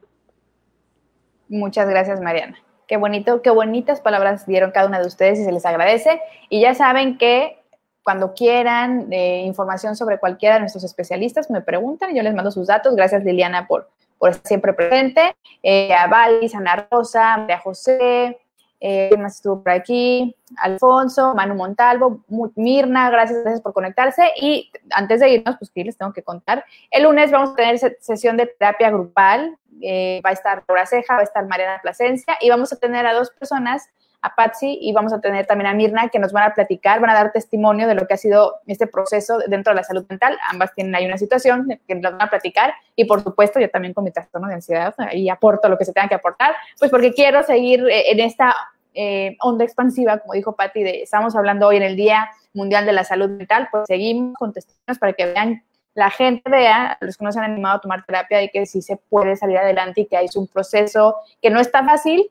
Muchas gracias, Mariana. Qué bonito, qué bonitas palabras dieron cada una de ustedes y se les agradece. Y ya saben que cuando quieran eh, información sobre cualquiera de nuestros especialistas, me preguntan, yo les mando sus datos. Gracias, Liliana, por, por estar siempre presente. Eh, a Valis, Ana Rosa, María José, eh, ¿Quién más estuvo por aquí? Alfonso, Manu Montalvo, Mirna, gracias, gracias por conectarse. Y antes de irnos, pues que les tengo que contar. El lunes vamos a tener sesión de terapia grupal. Eh, va a estar Laura Ceja, va a estar Mariana Plasencia y vamos a tener a dos personas, a Patsy y vamos a tener también a Mirna, que nos van a platicar, van a dar testimonio de lo que ha sido este proceso dentro de la salud mental. Ambas tienen ahí una situación que nos van a platicar y por supuesto yo también con mi trastorno de ansiedad y aporto lo que se tenga que aportar, pues porque quiero seguir eh, en esta eh, onda expansiva, como dijo Patti, de, estamos hablando hoy en el Día Mundial de la Salud Mental, pues seguimos con testimonios para que vean, la gente vea, los que no se han animado a tomar terapia, de que sí se puede salir adelante y que hay un proceso que no está fácil,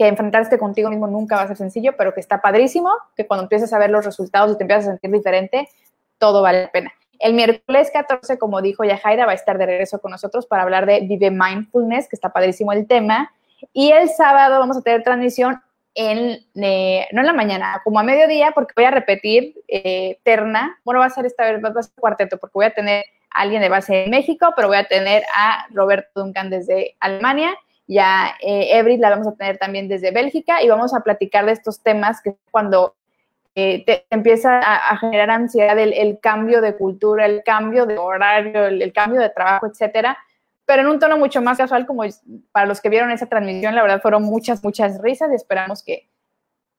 que enfrentarte contigo mismo nunca va a ser sencillo, pero que está padrísimo, que cuando empiezas a ver los resultados y te empiezas a sentir diferente, todo vale la pena. El miércoles 14, como dijo Yajaira, va a estar de regreso con nosotros para hablar de Vive Mindfulness, que está padrísimo el tema. Y el sábado vamos a tener transmisión en, eh, no en la mañana, como a mediodía, porque voy a repetir eh, terna. Bueno, va a ser esta vez, va a ser cuarteto, porque voy a tener a alguien de base de México, pero voy a tener a Roberto Duncan desde Alemania y a eh, la vamos a tener también desde Bélgica y vamos a platicar de estos temas que cuando eh, te, empieza a, generar ansiedad el, el, cambio de cultura, el cambio de horario, el, el cambio de trabajo, etcétera, pero en un tono mucho más casual, como para los que vieron esa transmisión, la verdad fueron muchas, muchas risas y esperamos que,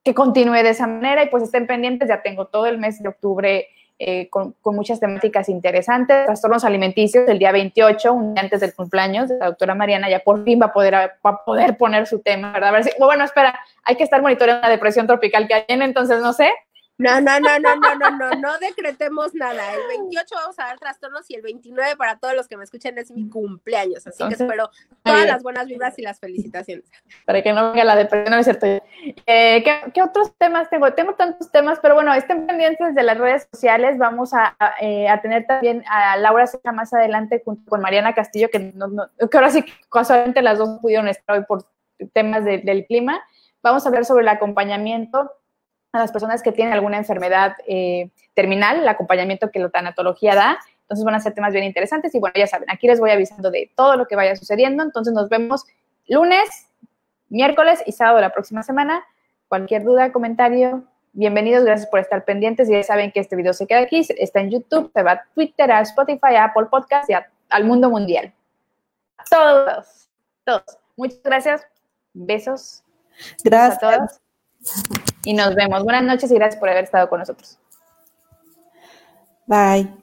que continúe de esa manera. Y pues estén pendientes, ya tengo todo el mes de octubre eh, con, con, muchas temáticas interesantes, trastornos alimenticios, el día 28, un día antes del cumpleaños de la doctora Mariana, ya por fin va a poder, a poder poner su tema, ¿verdad? A bueno, espera, hay que estar monitoreando la depresión tropical que hay, entonces no sé, no, no, no, no, no, no, no, no decretemos nada. El 28 vamos a dar trastornos y el 29 para todos los que me escuchen es mi cumpleaños. Así que espero todas las buenas vibras y las felicitaciones. Para que no venga la depresión, no es cierto. Eh, ¿qué, otros temas tengo? Tengo tantos temas, pero bueno, estén pendientes de las redes sociales. Vamos a, eh, tener también a Laura Seca más adelante junto con Mariana Castillo, que, que ahora sí casualmente las dos pudieron estar hoy por temas del clima. Vamos a hablar sobre el acompañamiento a las personas que tienen alguna enfermedad eh, terminal, el acompañamiento que la tanatología da. Entonces van a ser temas bien interesantes y bueno, ya saben, aquí les voy avisando de todo lo que vaya sucediendo. Entonces nos vemos lunes, miércoles y sábado de la próxima semana. Cualquier duda, comentario, bienvenidos, gracias por estar pendientes. Ya saben que este video se queda aquí, está en YouTube, se va a Twitter, a Spotify, a Apple Podcast y al mundo mundial. Todos, todos. Muchas gracias. Besos. Gracias. a todos. Y nos vemos. Buenas noches y gracias por haber estado con nosotros. Bye.